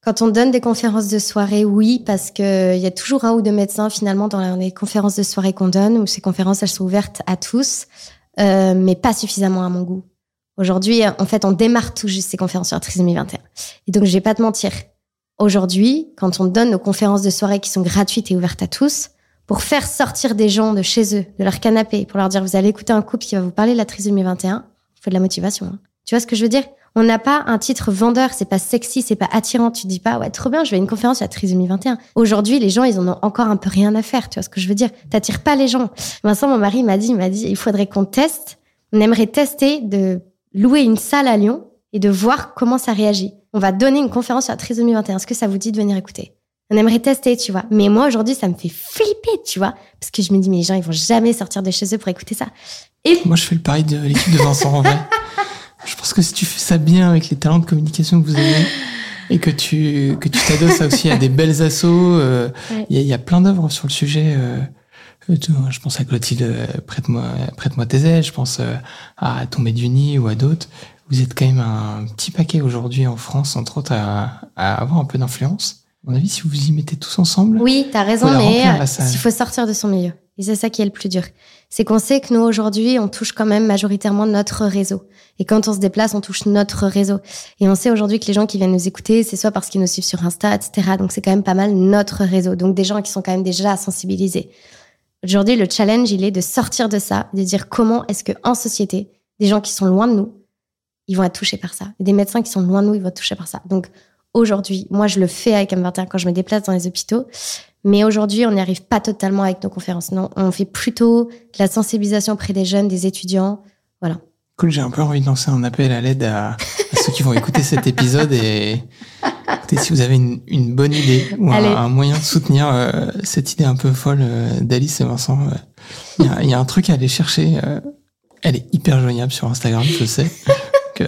Quand on donne des conférences de soirée, oui, parce qu'il y a toujours un ou deux médecins finalement dans les conférences de soirée qu'on donne, où ces conférences, elles sont ouvertes à tous, euh, mais pas suffisamment à mon goût. Aujourd'hui, en fait, on démarre tout juste ces conférences sur la trisomie 21. Et donc, je vais pas te mentir. Aujourd'hui, quand on donne nos conférences de soirée qui sont gratuites et ouvertes à tous, pour faire sortir des gens de chez eux, de leur canapé, pour leur dire vous allez écouter un couple qui va vous parler de la trisomie 21, il faut de la motivation. Hein. Tu vois ce que je veux dire? On n'a pas un titre vendeur, c'est pas sexy, c'est pas attirant. Tu dis pas ouais trop bien, je vais à une conférence sur la trisomie 21. Aujourd'hui, les gens ils en ont encore un peu rien à faire. Tu vois ce que je veux dire? T'attires pas les gens. Vincent, mon mari m'a dit, il m'a dit il faudrait qu'on teste. On aimerait tester de louer une salle à Lyon et de voir comment ça réagit. On va donner une conférence sur la trisomie 21. Est-ce que ça vous dit de venir écouter? On aimerait tester, tu vois. Mais moi, aujourd'hui, ça me fait flipper, tu vois. Parce que je me dis, mais les gens, ils vont jamais sortir de chez eux pour écouter ça. Et Moi, je fais le pari de l'équipe de Vincent en vrai. Je pense que si tu fais ça bien avec les talents de communication que vous avez et que tu que tu t'adosses aussi à des belles assos, euh, il Ouais. y, a, il y a plein d'œuvres sur le sujet. euh, je pense à Clotilde, euh, prête-moi prête-moi tes ailes. Je pense euh, à Tomber du Nid ou à d'autres. Vous êtes quand même un petit paquet aujourd'hui en France, entre autres, à, à avoir un peu d'influence. À mon avis, si vous vous y mettez tous ensemble, Oui, t'as raison, mais euh, il faut sortir de son milieu. Et c'est ça qui est le plus dur. C'est qu'on sait que nous, aujourd'hui, on touche quand même majoritairement notre réseau. Et quand on se déplace, on touche notre réseau. Et on sait aujourd'hui que les gens qui viennent nous écouter, c'est soit parce qu'ils nous suivent sur Insta, etc. Donc c'est quand même pas mal notre réseau. Donc des gens qui sont quand même déjà sensibilisés. Aujourd'hui, le challenge, il est de sortir de ça, de dire comment est-ce que en société, des gens qui sont loin de nous, ils vont être touchés par ça. Des médecins qui sont loin de nous, ils vont être touchés par ça. Donc aujourd'hui, moi, je le fais avec M21 quand je me déplace dans les hôpitaux. Mais aujourd'hui, on n'y arrive pas totalement avec nos conférences. Non, on fait plutôt de la sensibilisation auprès des jeunes, des étudiants. Voilà. Cool, j'ai un peu envie de lancer un appel à l'aide à, à ceux qui vont écouter cet épisode et écoutez, si vous avez une, une bonne idée ou un, Allez. un moyen de soutenir euh, cette idée un peu folle euh, d'Alice et Vincent, euh, il y, a, il y a un truc à aller chercher. elle est hyper joignable sur Instagram, je sais. Que,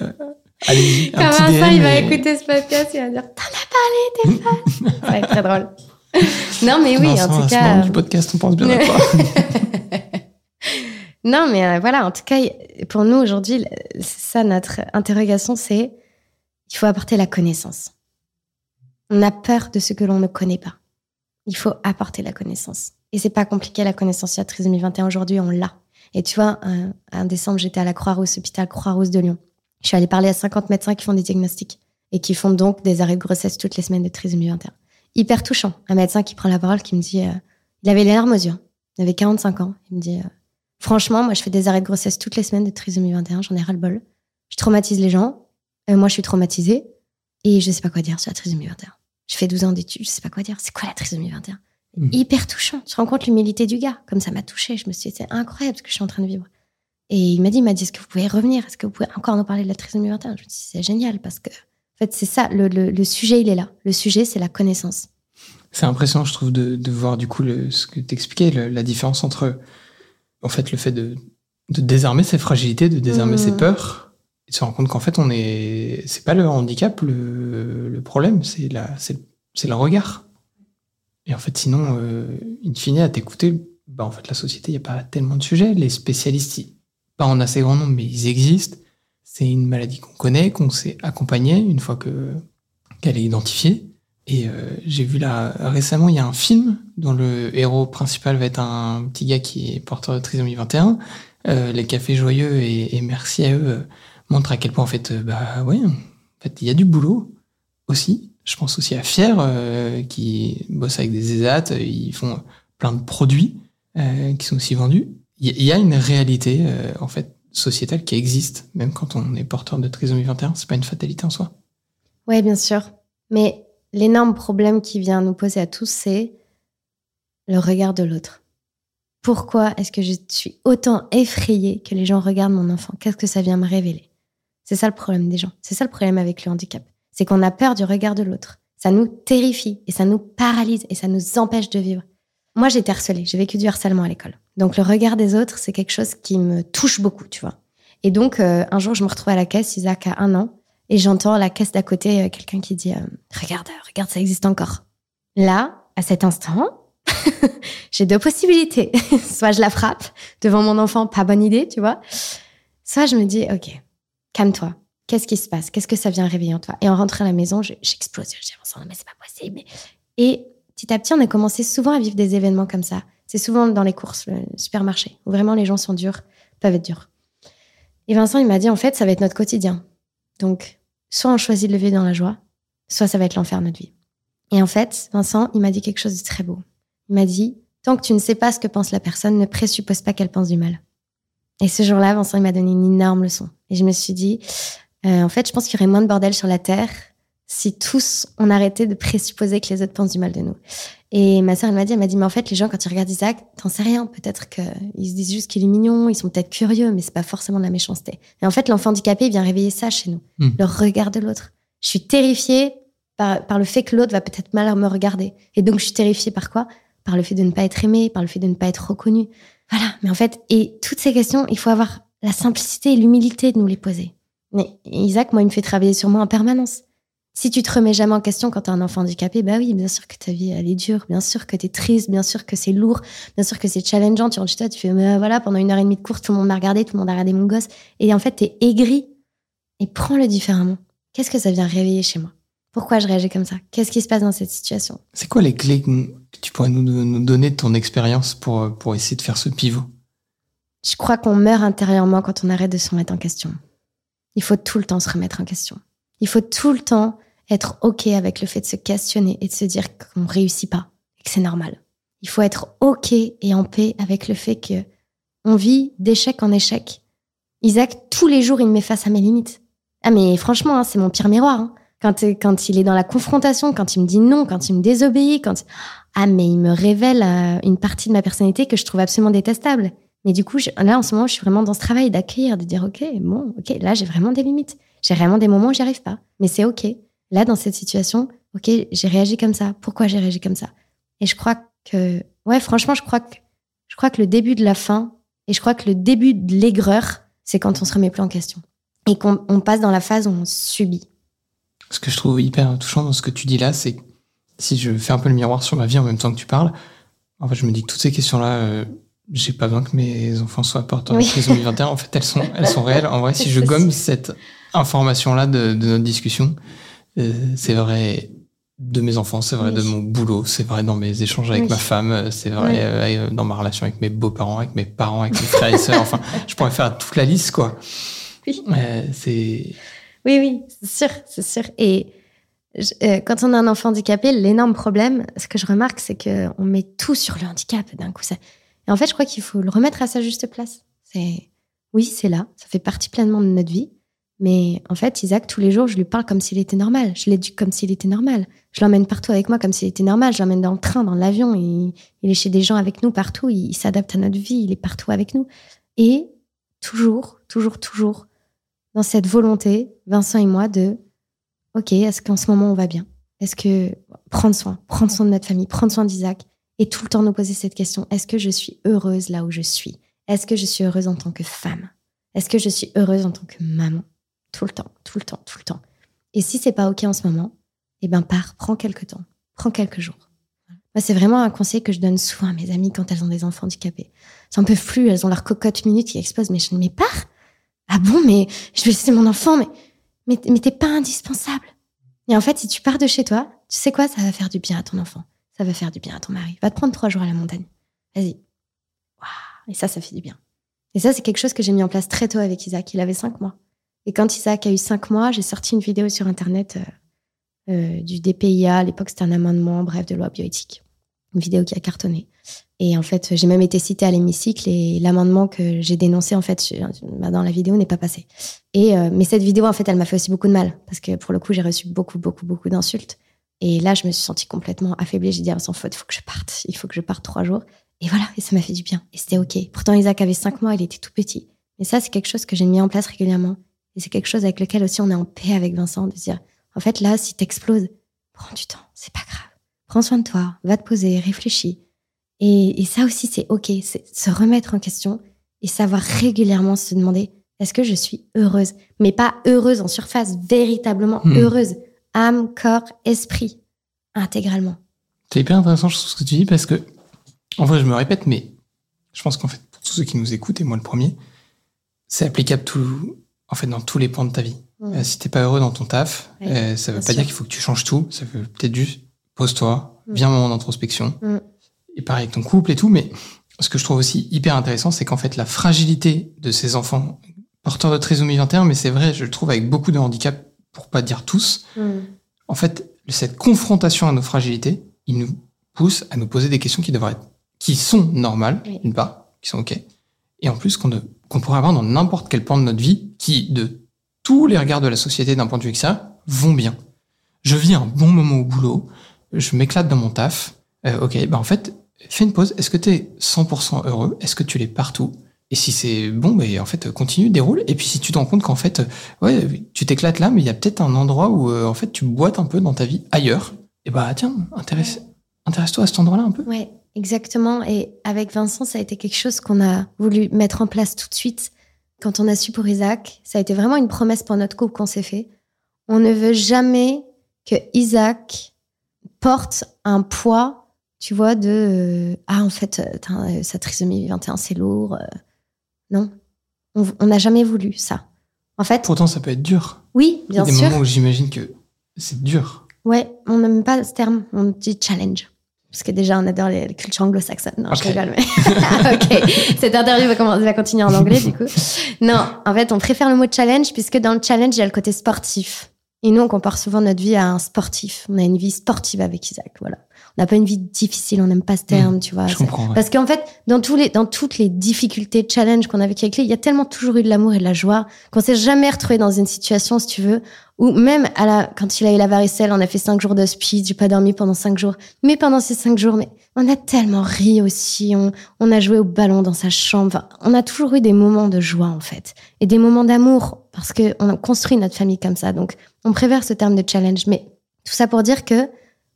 allez-y, un petit DM et- ce podcast, il va dire T'en as parlé, t'es folle Ça va être très drôle. Non, mais oui, Vincent, en tout cas. du podcast, on pense bien à toi. Non, mais euh, voilà, en tout cas, pour nous aujourd'hui, ça notre interrogation, c'est il faut apporter la connaissance. On a peur de ce que l'on ne connaît pas. Il faut apporter la connaissance. Et c'est pas compliqué, la connaissance sur la trisomie 21 aujourd'hui, on l'a. Et tu vois, un, un décembre, j'étais à la Croix-Rousse, hôpital Croix-Rousse de Lyon. Je suis allée parler à 50 médecins qui font des diagnostics et qui font donc des arrêts de grossesse toutes les semaines de trisomie 21. Hyper touchant. Un médecin qui prend la parole, qui me dit, euh, il avait les larmes aux yeux. Il avait 45 ans. Il me dit, euh, Franchement, moi, je fais des arrêts de grossesse toutes les semaines de trisomie 21. J'en ai ras-le-bol. Je traumatise les gens. Euh, moi, je suis traumatisée. Et je sais pas quoi dire sur la trisomie 21. Je fais 12 ans d'études. Je sais pas quoi dire. C'est quoi la trisomie 21 Mhm. Hyper touchant. Tu te rends compte l'humilité du gars. Comme ça m'a touchée. Je me suis dit, c'est incroyable ce que je suis en train de vivre. Et il m'a dit, il m'a dit, est-ce que vous pouvez revenir? Est-ce que vous pouvez encore nous parler de la trisomie 21 Je me suis dit, c'est génial parce que, en fait, c'est ça. Le, le- le sujet, il est là. Le sujet, c'est la connaissance. C'est impressionnant, je trouve, de, de voir du coup le, ce que t'expliquais, la différence entre, en fait, le fait de, de désarmer ses fragilités, de désarmer Mhm. ses peurs, et de se rendre compte qu'en fait, on est, c'est pas le handicap le, problème, c'est la, c'est, le regard. Et en fait, sinon, euh, in fine, à t'écouter, bah, en fait, la société, il n'y a pas tellement de sujets. Les spécialistes, ils- pas en assez grand nombre, mais ils existent. C'est une maladie qu'on connaît, qu'on sait accompagner une fois que, qu'elle est identifiée. Et euh, j'ai vu là récemment, il y a un film dont le héros principal va être un petit gars qui est porteur de trisomie 21. Euh, les cafés joyeux et, et merci à eux montrent à quel point en fait, euh, bah ouais, il y a du boulot aussi. Je pense aussi à Fier euh, qui bosse avec des ESAT, euh, ils font plein de produits qui sont aussi vendus. Il y, a- une réalité en fait sociétale qui existe même quand on est porteur de trisomie 21. C'est pas une fatalité en soi. Oui, bien sûr. Mais l'énorme problème qui vient nous poser à tous, c'est le regard de l'autre. Pourquoi est-ce que je suis autant effrayée que les gens regardent mon enfant? Qu'est-ce que ça vient me révéler? C'est ça le problème des gens. C'est ça le problème avec le handicap. C'est qu'on a peur du regard de l'autre. Ça nous terrifie et ça nous paralyse et ça nous empêche de vivre. Moi, j'ai été harcelée. J'ai vécu du harcèlement à l'école. Donc, le regard des autres, c'est quelque chose qui me touche beaucoup, tu vois. Et donc, euh, un jour, je me retrouve à la caisse, Isaac a un an, et j'entends la caisse d'à côté euh, quelqu'un qui dit euh, Regarde, regarde, ça existe encore. Là, à cet instant, j'ai deux possibilités. soit je la frappe devant mon enfant, pas bonne idée, tu vois. Soit je me dis Ok, calme-toi. Qu'est-ce qui se passe? Qu'est-ce que ça vient réveiller en toi? Et en rentrant à la maison, je- j'explose. Je dis Vincent, non, mais c'est pas possible. Et petit à petit, on a commencé souvent à vivre des événements comme ça. C'est souvent dans les courses, le supermarché, où vraiment les gens sont durs, peuvent être durs. Et Vincent, il m'a dit, en fait, ça va être notre quotidien. Donc, soit on choisit de le vivre dans la joie, soit ça va être l'enfer, notre vie. Et en fait, Vincent, il m'a dit quelque chose de très beau. Il m'a dit, tant que tu ne sais pas ce que pense la personne, ne présuppose pas qu'elle pense du mal. Et ce jour-là, Vincent, il m'a donné une énorme leçon. Et je me suis dit, euh, en fait, je pense qu'il y aurait moins de bordel sur la Terre si tous on arrêtait de présupposer que les autres pensent du mal de nous. Et ma sœur, elle m'a dit, elle m'a dit, mais en fait, les gens, quand ils regardent Isaac, t'en sais rien. Peut-être qu'ils se disent juste qu'il est mignon, ils sont peut-être curieux, mais c'est pas forcément de la méchanceté. Et en fait, l'enfant handicapé il vient réveiller ça chez nous, Mm. le regard de l'autre. Je suis terrifiée par, par le fait que l'autre va peut-être mal me regarder. Et donc, je suis terrifiée par quoi? Par le fait de ne pas être aimée, par le fait de ne pas être reconnue. Voilà. Mais en fait, et toutes ces questions, il faut avoir la simplicité et l'humilité de nous les poser. Mais Isaac, moi, il me fait travailler sur moi en permanence. Si tu te remets jamais en question quand tu as un enfant handicapé, bah oui, bien sûr que ta vie, elle est dure, bien sûr que tu es triste, bien sûr que c'est lourd, bien sûr que c'est challengeant. Tu rentres chez toi, tu fais, mais voilà, pendant une heure et demie de course, tout le monde m'a regardé, tout le monde a regardé mon gosse. Et en fait, tu es aigri. Et prends-le différemment. Qu'est-ce que ça vient réveiller chez moi? Pourquoi je réagis comme ça? Qu'est-ce qui se passe dans cette situation? C'est quoi les clés que tu pourrais nous, nous donner de ton expérience pour, pour essayer de faire ce pivot? Je crois qu'on meurt intérieurement quand on arrête de se remettre en question. Il faut tout le temps se remettre en question. Il faut tout le temps être OK avec le fait de se questionner et de se dire qu'on réussit pas et que c'est normal. Il faut être OK et en paix avec le fait que on vit d'échec en échec. Isaac, tous les jours, il me met face à mes limites. Ah, mais franchement, hein, c'est mon pire miroir. Hein. Quand, quand il est dans la confrontation, quand il me dit non, quand il me désobéit, quand. Ah, mais il me révèle euh, une partie de ma personnalité que je trouve absolument détestable. Mais du coup, là, en ce moment, je suis vraiment dans ce travail d'accueillir, de dire, OK, bon, OK, là, j'ai vraiment des limites. J'ai vraiment des moments où j'y arrive pas. Mais c'est OK. Là, dans cette situation, OK, j'ai réagi comme ça. Pourquoi j'ai réagi comme ça? Et je crois que, ouais, franchement, je crois que, je crois que le début de la fin et je crois que le début de l'aigreur, c'est quand on se remet plus en question et qu'on passe dans la phase où on subit. Ce que je trouve hyper touchant dans ce que tu dis là, c'est si je fais un peu le miroir sur ma vie en même temps que tu parles, en fait, je me dis que toutes ces questions-là, euh, j'ai pas besoin que mes enfants soient porteurs de trisomie 21. En fait, elles sont, elles sont réelles. En vrai, si je gomme cette information-là de, de, notre discussion, euh, c'est vrai de mes enfants, c'est vrai de mon boulot, c'est vrai dans mes échanges avec ma femme, c'est vrai euh, dans ma relation avec mes beaux-parents, avec mes parents, avec mes frères et sœurs. Enfin, je pourrais faire toute la liste, quoi. Oui. Euh, c'est. Oui, oui, c'est sûr, c'est sûr. Et euh, quand on a un enfant handicapé, l'énorme problème, ce que je remarque, c'est qu'on met tout sur le handicap d'un coup. Ça... Et en fait, je crois qu'il faut le remettre à sa juste place. C'est oui, c'est là, ça fait partie pleinement de notre vie. Mais en fait, Isaac, tous les jours, je lui parle comme s'il était normal. Je l'éduque comme s'il était normal. Je l'emmène partout avec moi comme s'il était normal. Je l'emmène dans le train, dans l'avion. Il, il, est chez des gens avec nous partout. Il, il s'adapte à notre vie. Il est partout avec nous. Et toujours, toujours, toujours, dans cette volonté, Vincent et moi, de OK, est-ce qu'en ce moment on va bien? Est-ce que prendre soin, prendre soin de notre famille, prendre soin d'Isaac et tout le temps nous poser cette question est-ce que je suis heureuse là où je suis? Est-ce que je suis heureuse en tant que femme? Est-ce que je suis heureuse en tant que maman? Tout le temps, tout le temps, tout le temps. Et si c'est pas OK en ce moment, eh ben pars, prends quelques temps, prends quelques jours. c'est vraiment un conseil que je donne souvent à mes amies quand elles ont des enfants handicapés. N'en peuvent plus, elles ont leur cocotte minute qui explose, mais je ne mets pars ah bon, mais je vais laisser mon enfant, mais, mais, t'es pas indispensable. Et en fait, si tu pars de chez toi, tu sais quoi, ça va faire du bien à ton enfant. Ça va faire du bien à ton mari. Va te prendre trois jours à la montagne. Vas-y. Et ça, ça fait du bien. Et ça, c'est quelque chose que j'ai mis en place très tôt avec Isaac. Il avait cinq mois. Et quand Isaac a eu cinq mois, j'ai sorti une vidéo sur Internet euh, euh, du DPIA. À l'époque, c'était un amendement, bref, de loi bioéthique. Une vidéo qui a cartonné. Et en fait, j'ai même été citée à l'hémicycle et l'amendement que j'ai dénoncé en fait bah, dans la vidéo n'est pas passé. Et euh, mais cette vidéo en fait, elle m'a fait aussi beaucoup de mal parce que pour le coup, j'ai reçu beaucoup, beaucoup, beaucoup d'insultes. Et là, je me suis sentie complètement affaiblie. J'ai dit, ah, sans faute, il faut que je parte. Il faut que je parte trois jours. Et voilà, et ça m'a fait du bien. Et c'était OK. Pourtant, Isaac avait cinq mois, il était tout petit. Mais ça, c'est quelque chose que j'ai mis en place régulièrement. Et c'est quelque chose avec lequel aussi on est en paix avec Vincent, de dire, en fait, là, si t'exploses, prends du temps, c'est pas grave. Prends soin de toi, va te poser, réfléchis. Et, ça aussi, c'est OK, c'est se remettre en question et savoir régulièrement se demander est-ce que je suis heureuse? Mais pas heureuse en surface, véritablement hmm. heureuse. Âme, corps, esprit, intégralement. C'est hyper intéressant ce que tu dis parce que, en vrai, je me répète, mais je pense qu'en fait, pour tous ceux qui nous écoutent, et moi le premier, c'est applicable tout, en fait, dans tous les pans de ta vie. Hmm. Euh, si t'es pas heureux dans ton taf, euh, ça veut pas dire qu'il faut que tu changes tout. Ça veut peut-être juste pose-toi, hmm. viens un moment d'introspection et pareil avec ton couple et tout, mais ce que je trouve aussi hyper intéressant, c'est qu'en fait, la fragilité de ces enfants porteurs de trisomie 21, mais c'est vrai, je le trouve avec beaucoup de handicaps, pour pas dire tous, mm. en fait, cette confrontation à nos fragilités, il nous pousse à nous poser des questions qui devraient être, qui sont normales, d'une part, qui sont OK, et en plus qu'on pourrait avoir dans n'importe quel point de notre vie, qui, de tous les regards de la société d'un point de vue extérieur, vont bien. Je vis un bon moment au boulot, je m'éclate dans mon taf, euh, ok, bah en fait, fais une pause. Est-ce que tu es 100% heureux? Est-ce que tu l'es partout? Et si c'est bon, ben en fait, continue, déroule. Et puis si tu te rends compte qu'en fait, ouais, tu t'éclates là, mais il y a peut-être un endroit où en fait tu boites un peu dans ta vie ailleurs. Et bah tiens, intéresse, intéresse-toi à cet endroit-là un peu. Ouais, exactement. Et avec Vincent, ça a été quelque chose qu'on a voulu mettre en place tout de suite. Quand on a su pour Isaac, ça a été vraiment une promesse pour notre couple qu'on s'est fait. On ne veut jamais que Isaac porte un poids, tu vois, de ah en fait, euh, sa trisomie 21 c'est lourd. Euh. Non, on n'a jamais voulu ça. En fait. Pourtant, ça peut être dur. Oui, bien sûr. Il y a des moments où j'imagine que c'est dur. Ouais, on n'aime pas ce terme, on dit challenge. Parce que déjà, on adore les cultures anglo-saxonnes. Non, je rigole, mais. ok. Cette interview va, va, continuer en anglais, du coup. Non, en fait, on préfère le mot challenge, puisque dans le challenge, il y a le côté sportif. Et nous, on compare souvent notre vie à un sportif. On a une vie sportive avec Isaac, voilà. On n'a pas une vie difficile, on n'aime pas ce terme, mmh, tu vois. Je comprends, Parce qu'en fait, dans, tous les, dans toutes les difficultés, challenge qu'on a vécu avec lui, il y a tellement toujours eu de l'amour et de la joie qu'on s'est jamais retrouvé dans une situation, si tu veux, où même à la, quand il a eu la varicelle, on a fait cinq jours speed, j'ai pas dormi pendant cinq jours. Mais pendant ces cinq jours, mais on a tellement ri aussi, on, on a joué au ballon dans sa chambre. on a toujours eu des moments de joie, en fait. Et des moments d'amour, parce qu'on a construit notre famille comme ça. Donc, on préfère ce terme de challenge. Mais tout ça pour dire que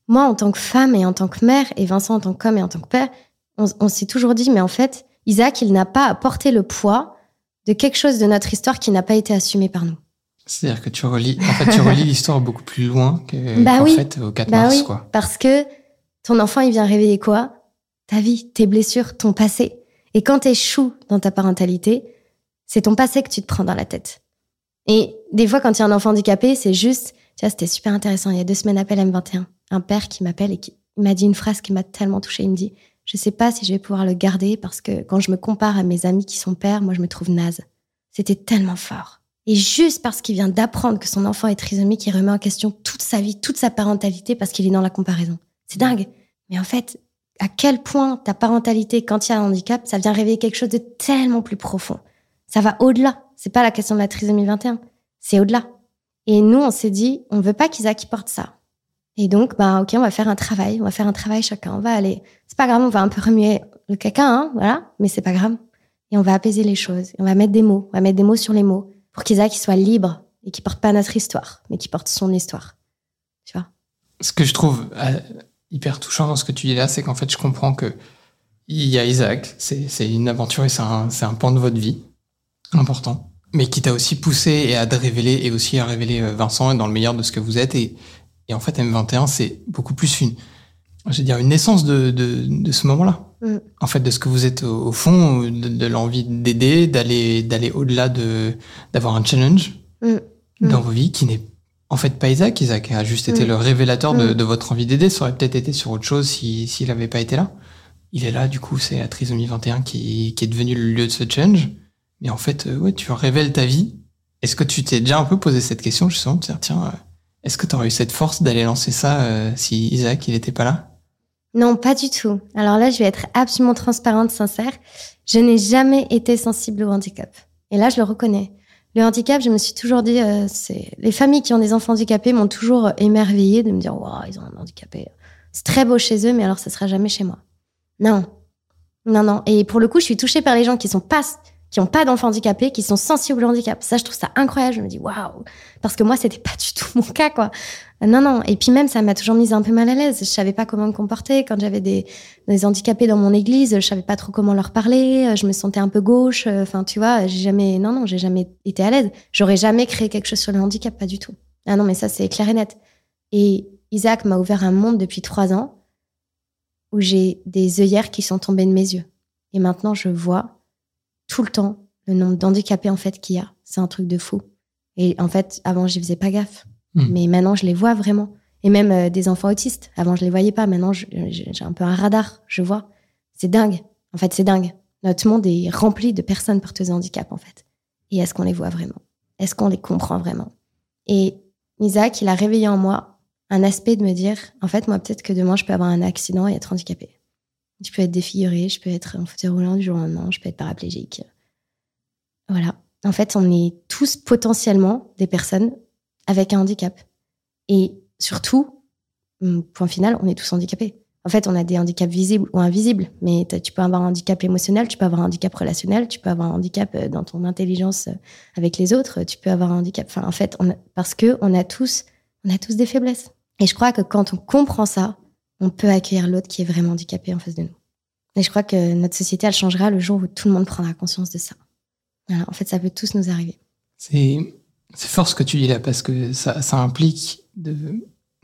moi, en tant que femme et en tant que mère, et Vincent en tant qu'homme et en tant que père, on, s'est toujours dit, mais en fait, Isaac, il n'a pas apporté le poids de quelque chose de notre histoire qui n'a pas été assumé par nous. C'est-à-dire que tu relis, en fait, tu relis l'histoire beaucoup plus loin que, bah oui. fait, au 4 bah mars, oui, quoi. Parce que ton enfant, il vient réveiller quoi? Ta vie, tes blessures, ton passé. Et quand tu échoues dans ta parentalité, c'est ton passé que tu te prends dans la tête. Et des fois, quand il y a un enfant handicapé, c'est juste, tu vois, c'était super intéressant. Il y a deux semaines, appel M21 un père qui m'appelle et qui m'a dit une phrase qui m'a tellement touchée. Il me dit Je sais pas si je vais pouvoir le garder parce que quand je me compare à mes amis qui sont pères, moi je me trouve naze. C'était tellement fort. Et juste parce qu'il vient d'apprendre que son enfant est trisomique, il remet en question toute sa vie, toute sa parentalité parce qu'il est dans la comparaison. C'est dingue. Mais en fait, à quel point ta parentalité, quand il y a un handicap, ça vient réveiller quelque chose de tellement plus profond. Ça va au-delà. C'est pas la question de la trisomie 21. C'est au-delà. Et nous, on s'est dit, on veut pas qu'Isaac porte ça. Et donc, bah, ok, on va faire un travail, on va faire un travail chacun. On va aller, c'est pas grave, on va un peu remuer le caca, hein, voilà, mais c'est pas grave. Et on va apaiser les choses. on va mettre des mots, on va mettre des mots sur les mots pour qu'Isaac soit libre et qu'il porte pas notre histoire, mais qu'il porte son histoire. Tu vois? Ce que je trouve euh, hyper touchant dans ce que tu dis là, c'est qu'en fait, je comprends que il y a Isaac, c'est une aventure et c'est un, un pan de votre vie important, mais qui t'a aussi poussé et à te révéler et aussi à révéler euh, Vincent dans le meilleur de ce que vous êtes et et en fait, M21, c'est beaucoup plus une, je veux dire, une naissance de, de, de ce moment-là. Mm. En fait, de ce que vous êtes au, fond, de, l'envie d'aider, d'aller, d'aller au-delà de, d'avoir un challenge mm. Mm. dans vos vies qui n'est en fait pas Isaac. Isaac a juste été le révélateur de, de, votre envie d'aider. Ça aurait peut-être été sur autre chose s'il si, n'avait pas été là. Il est là, du coup, c'est la trisomie 21 qui, qui est devenu le lieu de ce challenge. Mais en fait, euh, ouais, tu révèles ta vie. Est-ce que tu t'es déjà un peu posé cette question, justement, de dire, tiens, euh, est-ce que tu aurais eu cette force d'aller lancer ça euh, si Isaac il n'était pas là? Non, pas du tout. Alors là, je vais être absolument transparente, sincère. Je n'ai jamais été sensible au handicap. Et là, je le reconnais. Le handicap, je me suis toujours dit, euh, c'est les familles qui ont des enfants handicapés m'ont toujours émerveillée de me dire, waouh, ils ont un handicapé. C'est très beau chez eux, mais alors ça sera jamais chez moi. Non, non, non. Et pour le coup, je suis touchée par les gens qui sont pas qui n'ont pas d'enfants handicapés, qui sont sensibles au handicap. Ça, je trouve ça incroyable. Je me dis, waouh, parce que moi, c'était pas du tout mon cas, quoi. Non, non. Et puis même, ça m'a toujours mise un peu mal à l'aise. Je savais pas comment me comporter. Quand j'avais des, des handicapés dans mon église, je savais pas trop comment leur parler. Je me sentais un peu gauche. Enfin, tu vois, j'ai jamais, non, non, j'ai jamais été à l'aise. J'aurais jamais créé quelque chose sur le handicap, pas du tout. Ah non, mais ça, c'est clair et net. Et Isaac m'a ouvert un monde depuis trois ans où j'ai des œillères qui sont tombées de mes yeux. Et maintenant, je vois tout le temps le nombre d'handicapés en fait qu'il y a. C'est un truc de fou. Et en fait, avant, j'y faisais pas gaffe. Hmm. Mais maintenant, je les vois vraiment. Et même euh, des enfants autistes. Avant, je les voyais pas. Maintenant, j'ai un peu un radar. Je vois. C'est dingue. En fait, c'est dingue. Notre monde est rempli de personnes porteuses de handicap, en fait. Et est-ce qu'on les voit vraiment? Est-ce qu'on les comprend vraiment? Et Isaac, il a réveillé en moi un aspect de me dire, en fait, moi, peut-être que demain, je peux avoir un accident et être handicapé. Je peux être défigurée, je peux être en fauteuil roulant du jour au lendemain, je peux être paraplégique. Voilà. En fait, on est tous potentiellement des personnes avec un handicap. Et surtout, hum, point final, on est tous handicapés. En fait, on a des handicaps visibles ou invisibles, mais tu peux avoir un handicap émotionnel, tu peux avoir un handicap relationnel, tu peux avoir un handicap euh, dans ton intelligence euh, avec les autres, tu peux avoir un handicap. Enfin, en fait, parce que on a tous, on a tous des faiblesses. Et je crois que quand on comprend ça, on peut accueillir l'autre qui est vraiment handicapé en face de nous. Et je crois que notre société, elle changera le jour où tout le monde prendra conscience de ça. en fait, ça peut tous nous arriver. C'est c'est fort ce que tu dis là parce que ça, ça implique de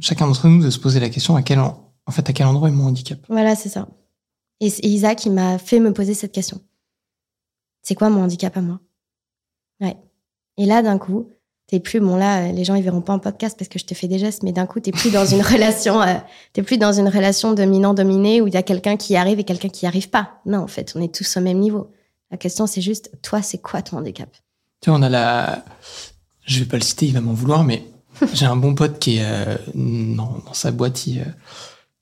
chacun d'entre nous de se poser la question à quel en fait à quel endroit est mon handicap? Voilà, c'est ça. Et, Isaac, il m'a fait me poser cette question. C'est quoi mon handicap à moi? Ouais. Et là, d'un coup, t'es plus bon là, les gens ils verront pas en podcast parce que je te fais des gestes, mais d'un coup t'es plus dans une relation, euh, t'es plus dans une relation dominant dominé où il y a quelqu'un qui arrive et quelqu'un qui arrive pas. Non, en fait, on est tous au même niveau. La question c'est juste, toi, c'est quoi ton handicap? Tu vois, on a la, je vais pas le citer, il va m'en vouloir, mais j'ai un bon pote qui est euh, dans, sa boîte, il, euh,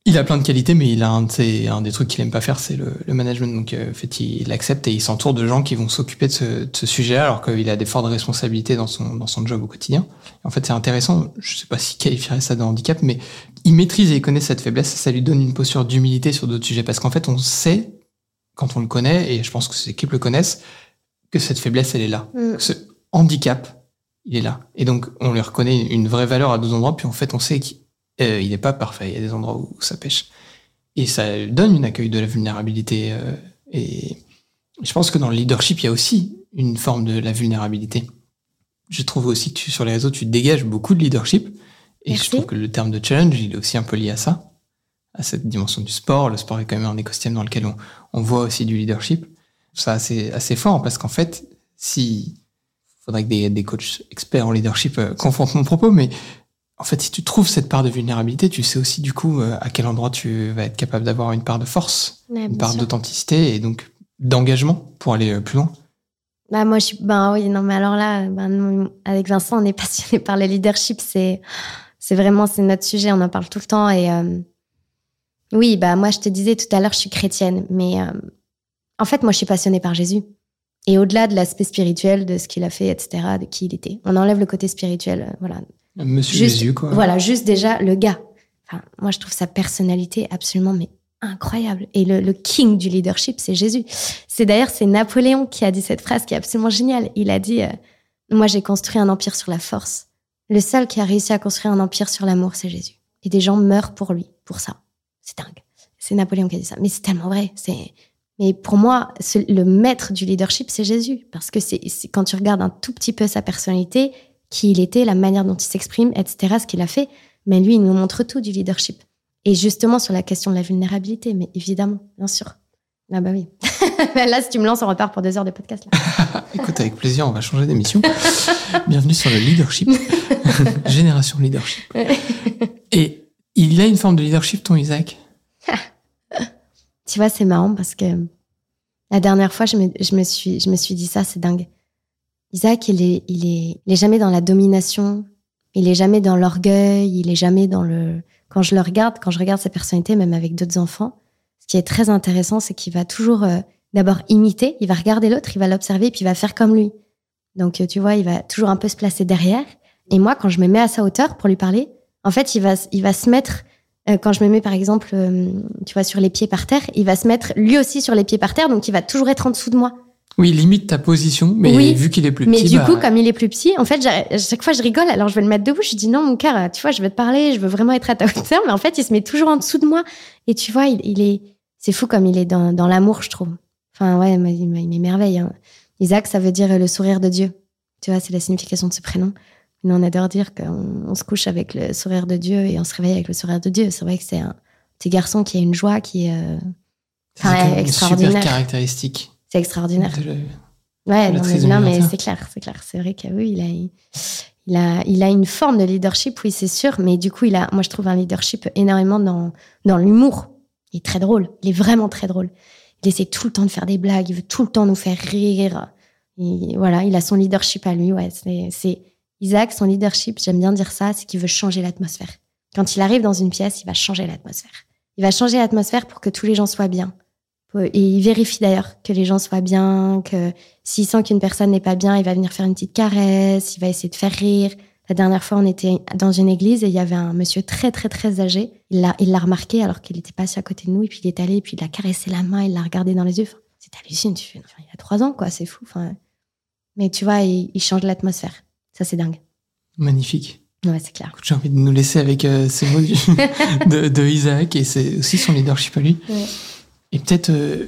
il, a plein de qualités, mais il a un, de un des trucs qu'il aime pas faire, c'est le, le, management. Donc, euh, en fait, il l'accepte et il s'entoure de gens qui vont s'occuper de ce, de ce sujet alors qu'il a des fortes responsabilités dans son, dans son job au quotidien. En fait, c'est intéressant. Je sais pas si qualifierait ça de handicap, mais il maîtrise et il connaît cette faiblesse. Ça lui donne une posture d'humilité sur d'autres sujets parce qu'en fait, on sait quand on le connaît et je pense que ses équipes le connaissent que cette faiblesse, elle est là. Mm. ce handicap il est là. Et donc, on lui reconnaît une vraie valeur à deux endroits, puis en fait, on sait qu'il n'est euh, pas parfait. Il y a des endroits où ça pêche. Et ça donne une accueil de la vulnérabilité. Euh, et je pense que dans le leadership, il y a aussi une forme de la vulnérabilité. Je trouve aussi que sur les réseaux, tu dégages beaucoup de leadership. Et je trouve que le terme de challenge, il est aussi un peu lié à ça, à cette dimension du sport. Le sport est quand même un écosystème dans lequel on, on voit aussi du leadership. Ça, assez, assez fort parce qu'en fait, si faudrait que des, des coachs experts en leadership euh, confrontent mon propos, mais en fait, si tu trouves cette part de vulnérabilité, tu sais aussi du coup euh, à quel endroit tu vas être capable d'avoir une part de force, une part d'authenticité et donc d'engagement pour aller euh, plus loin. Bah moi je suis ben oui non mais alors là ben, avec Vincent on est passionné par le leadership c'est c'est vraiment c'est notre sujet on en parle tout le temps et oui bah moi je te disais tout à l'heure je suis chrétienne mais en fait moi je suis passionnée par Jésus et au-delà de l'aspect spirituel, de ce qu'il a fait, etc., de qui il était. On enlève le côté spirituel, euh, voilà. Monsieur Jésus, quoi. Voilà, juste déjà le gars. Enfin, moi, je trouve sa personnalité absolument mais incroyable. Et le, king du leadership, c'est Jésus. C'est d'ailleurs c'est Napoléon qui a dit cette phrase qui est absolument géniale. Il a dit euh, moi j'ai construit un empire sur la force. Le seul qui a réussi à construire un empire sur l'amour, c'est Jésus. Et des gens meurent pour lui, pour ça. C'est dingue. C'est Napoléon qui a dit ça, mais c'est tellement vrai. C'est mais pour moi, le maître du leadership, c'est Jésus. Parce que c'est quand tu regardes un tout petit peu sa personnalité, qui il était, la manière dont il s'exprime, etc., ce qu'il a fait, mais lui, il nous montre tout du leadership. Et justement sur la question de la vulnérabilité, mais évidemment, bien sûr. Ah bah oui. là, si tu me lances, on repart pour deux heures de podcast. Là. Écoute, avec plaisir, on va changer d'émission. Bienvenue sur le leadership. Génération leadership. Et il a une forme de leadership, ton Isaac? Tu vois, c'est marrant parce que la dernière fois, je me, je me, suis, je me suis dit ça, c'est dingue. Isaac, il est, jamais dans la domination, il est jamais dans l'orgueil, il est jamais dans le. Quand je le regarde, quand je regarde sa personnalité, même avec d'autres enfants, ce qui est très intéressant, c'est qu'il va toujours euh, d'abord imiter, il va regarder l'autre, il va l'observer, puis il va faire comme lui. Donc, euh, tu vois, il va toujours un peu se placer derrière. Et moi, quand je me mets à sa hauteur pour lui parler, en fait, il va, il va se mettre euh, quand je me mets par exemple, tu vois, sur les pieds par terre, il va se mettre lui aussi sur les pieds par terre, donc il va toujours être en dessous de moi. Oui, limite ta position, mais vu qu'il est plus petit. Mais du coup, comme il est plus petit, en fait, chaque fois je rigole, alors je vais le mettre debout, je dis non, mon cœur, tu vois, je veux te parler, je veux vraiment être à ta hauteur, mais en fait, il se met toujours en dessous de moi. Et tu vois, il, est, c'est fou comme il est dans, dans l'amour, je trouve. Enfin, ouais, il m'émerveille. Hein. Isaac, ça veut dire le sourire de Dieu. Tu vois, c'est la signification de ce prénom. Nous, on adore dire qu'on se couche avec le sourire de Dieu et on se réveille avec le sourire de Dieu. C'est vrai que c'est un petit garçon qui a une joie qui est, euh, enfin, extraordinaire. Super caractéristique. C'est extraordinaire. Ouais, non, mais, c'est clair, c'est clair. C'est vrai que oui, il a, il a, il a une forme de leadership, oui, c'est sûr. Mais du coup, il a, moi, je trouve un leadership énormément dans, dans l'humour. Il est très drôle. Il est vraiment très drôle. Il essaie tout le temps de faire des blagues. Il veut tout le temps nous faire rire. Et voilà, il a son leadership à lui. Ouais, c'est, Isaac, son leadership, j'aime bien dire ça, c'est qu'il veut changer l'atmosphère. Quand il arrive dans une pièce, il va changer l'atmosphère. Il va changer l'atmosphère pour que tous les gens soient bien. Et il vérifie d'ailleurs que les gens soient bien, que s'il sent qu'une personne n'est pas bien, il va venir faire une petite caresse, il va essayer de faire rire. La dernière fois, on était dans une église et il y avait un monsieur très, très, très âgé. Il l'a, il l'a remarqué alors qu'il était passé à côté de nous et puis il est allé et puis il a caressé la main, il l'a regardé dans les yeux. Enfin, c'est hallucinant. Tu fais, il y a trois ans, quoi, c'est fou. Enfin, mais tu vois, il, il change l'atmosphère. Ça, c'est dingue. Magnifique. Ouais, c'est clair. J'ai envie de nous laisser avec euh, ces mots de, de Isaac et c'est aussi son leadership à lui. Ouais. Et peut-être, euh,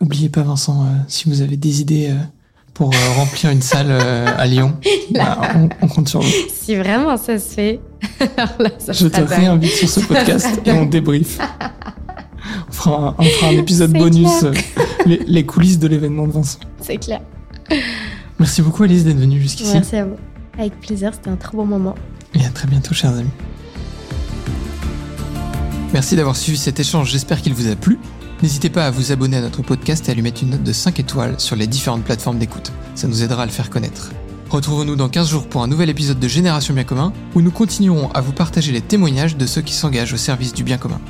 oubliez pas Vincent, euh, si vous avez des idées euh, pour euh, remplir une salle à Lyon, bah, on, on compte sur vous. Si vraiment ça se fait, alors là, ça Je te réinvite sur ce Ça podcast et on débrief. On fera un, on fera un épisode bonus, les, les coulisses de l'événement de Vincent. C'est clair. Merci beaucoup Alice d'être venue jusqu'ici. Merci à vous. Avec plaisir, c'était un trop bon moment. Et à très bientôt, chers amis. Merci d'avoir suivi cet échange, j'espère qu'il vous a plu. N'hésitez pas à vous abonner à notre podcast et à lui mettre une note de 5 étoiles sur les différentes plateformes d'écoute. Ça nous aidera à le faire connaître. Retrouvons-nous dans 15 jours pour un nouvel épisode de Génération Bien Commun, où nous continuerons à vous partager les témoignages de ceux qui s'engagent au service du bien commun.